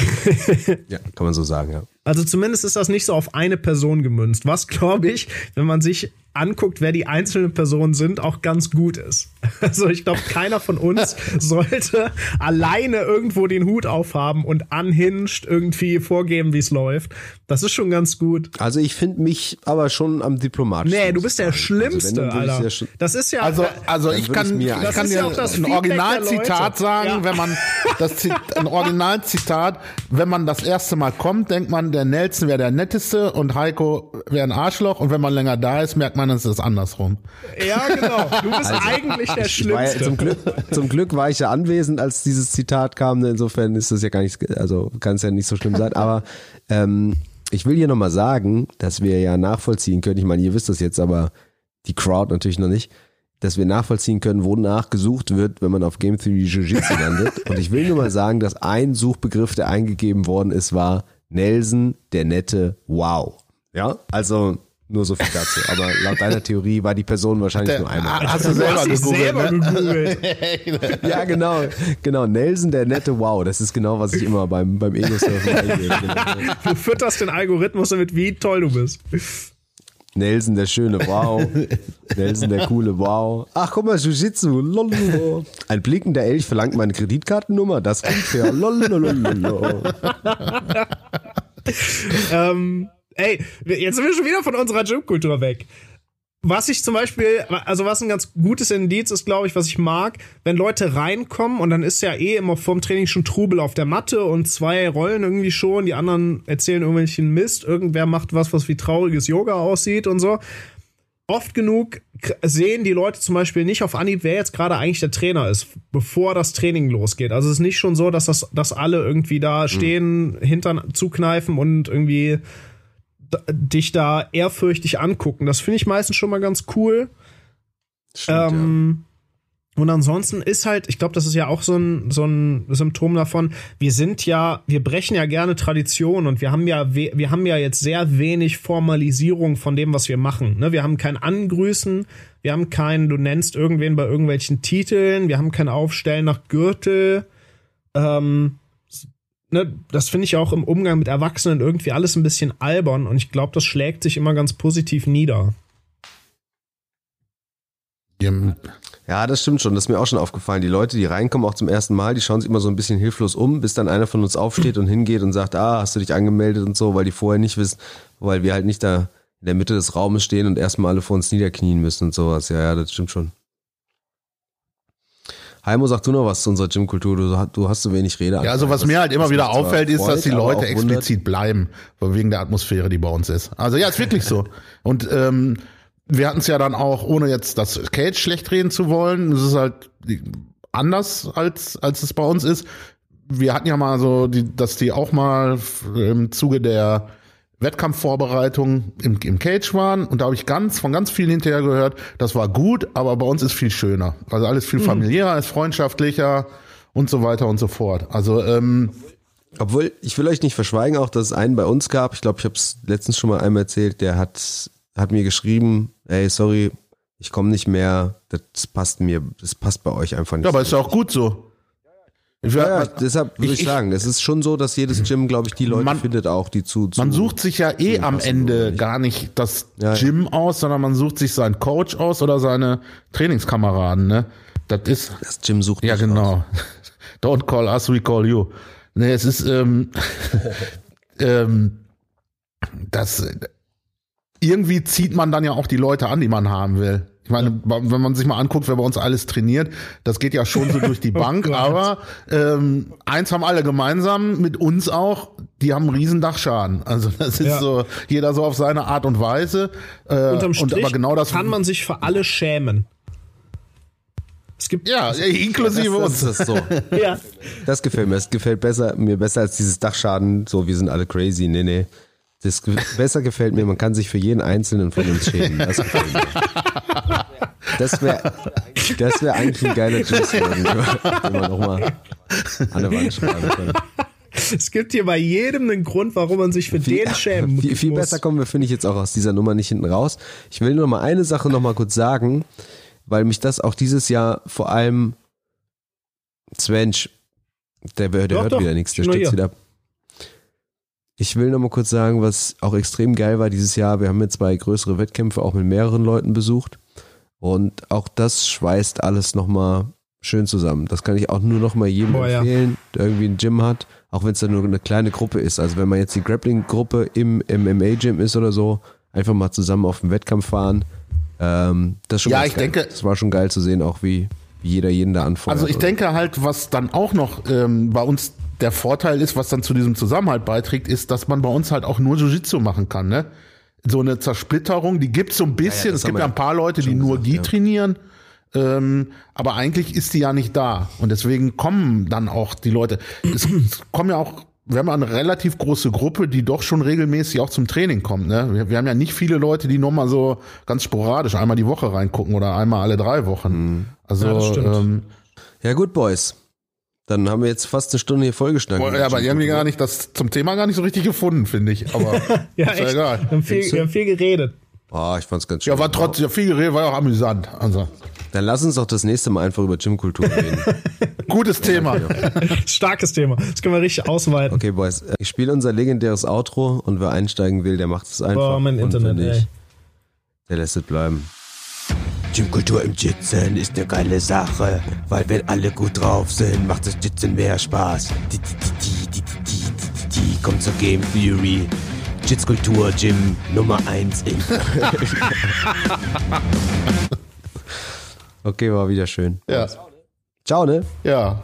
ja, kann man so sagen, ja. Also zumindest ist das nicht so auf eine Person gemünzt, was glaube ich, wenn man sich anguckt, wer die einzelnen Personen sind, auch ganz gut ist. Also ich glaube, keiner von uns sollte alleine irgendwo den Hut aufhaben und anhinscht irgendwie vorgeben, wie es läuft. Das ist schon ganz gut. Also ich finde mich aber schon am diplomatischsten. Nee, du bist der also Schlimmste, also Alter. Ja das ist ja. Also, also ich kann, ich kann dir ja ein Originalzitat sagen, ja. wenn man das ein Originalzitat, wenn man das erste Mal kommt, denkt man, der Nelson wäre der netteste und Heiko wäre ein Arschloch und wenn man länger da ist, merkt man, es ist andersrum. Ja, genau. Du bist also, eigentlich der Schlimmste. Ja, zum, Glück, zum Glück war ich ja anwesend, als dieses Zitat kam. Insofern ist das ja gar nicht, also kann es ja nicht so schlimm sein. Aber ähm, ich will hier nochmal sagen, dass wir ja nachvollziehen können. Ich meine, ihr wisst das jetzt, aber die Crowd natürlich noch nicht dass wir nachvollziehen können, wonach gesucht wird, wenn man auf Game Theory Jiu-Jitsu landet. Und ich will nur mal sagen, dass ein Suchbegriff, der eingegeben worden ist, war Nelson, der nette Wow. Ja, also nur so viel dazu. Aber laut deiner Theorie war die Person wahrscheinlich der, nur einmal. Hast du selber, hast gegoogelt, selber ne? gegoogelt. ja, genau. Genau. Nelson, der nette Wow. Das ist genau, was ich immer beim, beim Ego-Surfen eingebe. Du fütterst den Algorithmus damit, wie toll du bist. Nelson, der schöne Wow. Nelson, der coole Wow. Ach, guck mal, Jiu-Jitsu. Ein blickender Elch verlangt meine Kreditkartennummer. Das klingt fair. ähm, ey, jetzt sind wir schon wieder von unserer Gymkultur weg. Was ich zum Beispiel, also was ein ganz gutes Indiz ist, glaube ich, was ich mag, wenn Leute reinkommen und dann ist ja eh immer vorm Training schon Trubel auf der Matte und zwei rollen irgendwie schon, die anderen erzählen irgendwelchen Mist, irgendwer macht was, was wie trauriges Yoga aussieht und so. Oft genug sehen die Leute zum Beispiel nicht auf Anhieb, wer jetzt gerade eigentlich der Trainer ist, bevor das Training losgeht. Also es ist nicht schon so, dass das, dass alle irgendwie da stehen, mhm. Hintern zukneifen und irgendwie dich da ehrfürchtig angucken. Das finde ich meistens schon mal ganz cool. Stimmt, ähm, ja. Und ansonsten ist halt, ich glaube, das ist ja auch so ein, so ein Symptom davon, wir sind ja, wir brechen ja gerne Tradition und wir haben ja, wir haben ja jetzt sehr wenig Formalisierung von dem, was wir machen. Ne? Wir haben kein Angrüßen, wir haben kein, du nennst irgendwen bei irgendwelchen Titeln, wir haben kein Aufstellen nach Gürtel. Ähm, ne, das finde ich auch im Umgang mit Erwachsenen irgendwie alles ein bisschen albern und ich glaube, das schlägt sich immer ganz positiv nieder. Ja, das stimmt schon. Das ist mir auch schon aufgefallen. Die Leute, die reinkommen, auch zum ersten Mal, die schauen sich immer so ein bisschen hilflos um, bis dann einer von uns aufsteht und hingeht und sagt, ah, hast du dich angemeldet und so, weil die vorher nicht wissen, weil wir halt nicht da in der Mitte des Raumes stehen und erstmal alle vor uns niederknien müssen und sowas. Ja, ja, das stimmt schon. Heimo, sag du noch was zu unserer Gymkultur. Du, du hast so wenig Rede. Ja, also was mir halt immer wieder auffällt, ist, dass die Leute explizit bleiben, wegen der Atmosphäre, die bei uns ist. Also ja, ist wirklich so. Und ähm, wir hatten es ja dann auch, ohne jetzt das Cage schlecht reden zu wollen, es ist halt anders als als es bei uns ist. Wir hatten ja mal so, die, dass die auch mal im Zuge der Wettkampfvorbereitung im, im Cage waren und da habe ich ganz von ganz vielen hinterher gehört, das war gut, aber bei uns ist viel schöner. Also alles viel mhm. familiärer, ist freundschaftlicher und so weiter und so fort. Also ähm, obwohl ich will euch nicht verschweigen, auch dass es einen bei uns gab. Ich glaube, ich habe es letztens schon mal einmal erzählt. Der hat hat mir geschrieben, ey sorry, ich komme nicht mehr. Das passt mir, das passt bei euch einfach nicht. Ja, aber ist ja auch gut so. Ja, ja, deshalb würde ich, ich, sagen, es ist schon so, dass jedes Gym, glaube ich, die Leute man, findet auch, die zu, zu Man sucht sich ja eh am Ende gar nicht das ja, Gym ja. aus, sondern man sucht sich seinen Coach aus oder seine Trainingskameraden, ne? Das ist. Das Gym sucht Ja, genau. Aus. Don't call us, we call you. Ne, es ist, ähm, ähm, das, irgendwie zieht man dann ja auch die Leute an, die man haben will. Ich meine, wenn man sich mal anguckt, wer bei uns alles trainiert, das geht ja schon so durch die Bank, oh aber ähm, eins haben alle gemeinsam, mit uns auch, die haben einen riesen Dachschaden. Also das ist ja. so, jeder so auf seine Art und Weise. Äh, Unterm Strich und aber genau das kann man sich für alle schämen. Es gibt ja, inklusive das, das, das uns. So. ja. Das gefällt mir. Es gefällt besser, mir besser als dieses Dachschaden. So, wir sind alle crazy. Nee, nee. Das besser gefällt mir, man kann sich für jeden einzelnen von uns schämen. Das gefällt mir. Das wäre das wär eigentlich ein geiler Juice, den wir nochmal an der Wand schreiben können. Es gibt hier bei jedem einen Grund, warum man sich für viel, den schämen viel, viel besser kommen wir, finde ich, jetzt auch aus dieser Nummer nicht hinten raus. Ich will nur mal eine Sache noch mal kurz sagen, weil mich das auch dieses Jahr vor allem Svench, der, der doch, hört doch, wieder nichts, der stützt wieder. Ich will noch mal kurz sagen, was auch extrem geil war dieses Jahr. Wir haben jetzt zwei größere Wettkämpfe auch mit mehreren Leuten besucht. Und auch das schweißt alles noch mal schön zusammen. Das kann ich auch nur noch mal jedem Boah, empfehlen, ja. der irgendwie ein Gym hat, auch wenn es dann nur eine kleine Gruppe ist. Also wenn man jetzt die Grappling-Gruppe im MMA-Gym ist oder so, einfach mal zusammen auf den Wettkampf fahren. Ähm, das schon ja, ich geil. denke, das war schon geil zu sehen, auch wie, wie jeder jeden da anfordert. Also ich denke halt, was dann auch noch ähm, bei uns der Vorteil ist, was dann zu diesem Zusammenhalt beiträgt, ist, dass man bei uns halt auch nur Jiu-Jitsu machen kann, ne? So eine Zersplitterung, die gibt's so ein bisschen. Ja, ja, es gibt ja ein paar Leute, die nur gesagt, Gi trainieren. Ähm, aber eigentlich ist die ja nicht da. Und deswegen kommen dann auch die Leute. Es, es kommen ja auch, wir haben eine relativ große Gruppe, die doch schon regelmäßig auch zum Training kommt. Ne? Wir, wir haben ja nicht viele Leute, die nur mal so ganz sporadisch einmal die Woche reingucken oder einmal alle drei Wochen. Mhm. Also ja, ähm, ja gut, Boys. Dann haben wir jetzt fast eine Stunde hier vollgestanden. Ja, aber irgendwie gar nicht das zum Thema gar nicht so richtig gefunden, finde ich. Aber ja, ist ja egal. Wir haben, viel, wir haben viel geredet. Boah, ich fand's ganz schön. Ja, war trotzdem ja, viel geredet, war ja auch amüsant. Also. Dann lass uns doch das nächste Mal einfach über Gymkultur reden. Gutes Thema. Starkes Thema. Das können wir richtig ausweiten. Okay, Boys. Ich spiele unser legendäres Outro und wer einsteigen will, der macht es einfach. Boah, mein Internet, ey. Der lässt es bleiben. Gymkultur im Jitzen ist eine geile Sache, weil wenn alle gut drauf sind, macht das Jitzen mehr Spaß. Die, die, die, die, die, die, die, die, kommt zur Game Theory. Jitzkultur Gym Nummer 1 in. okay, war wieder schön. Ja. Ciao, ne? Ja.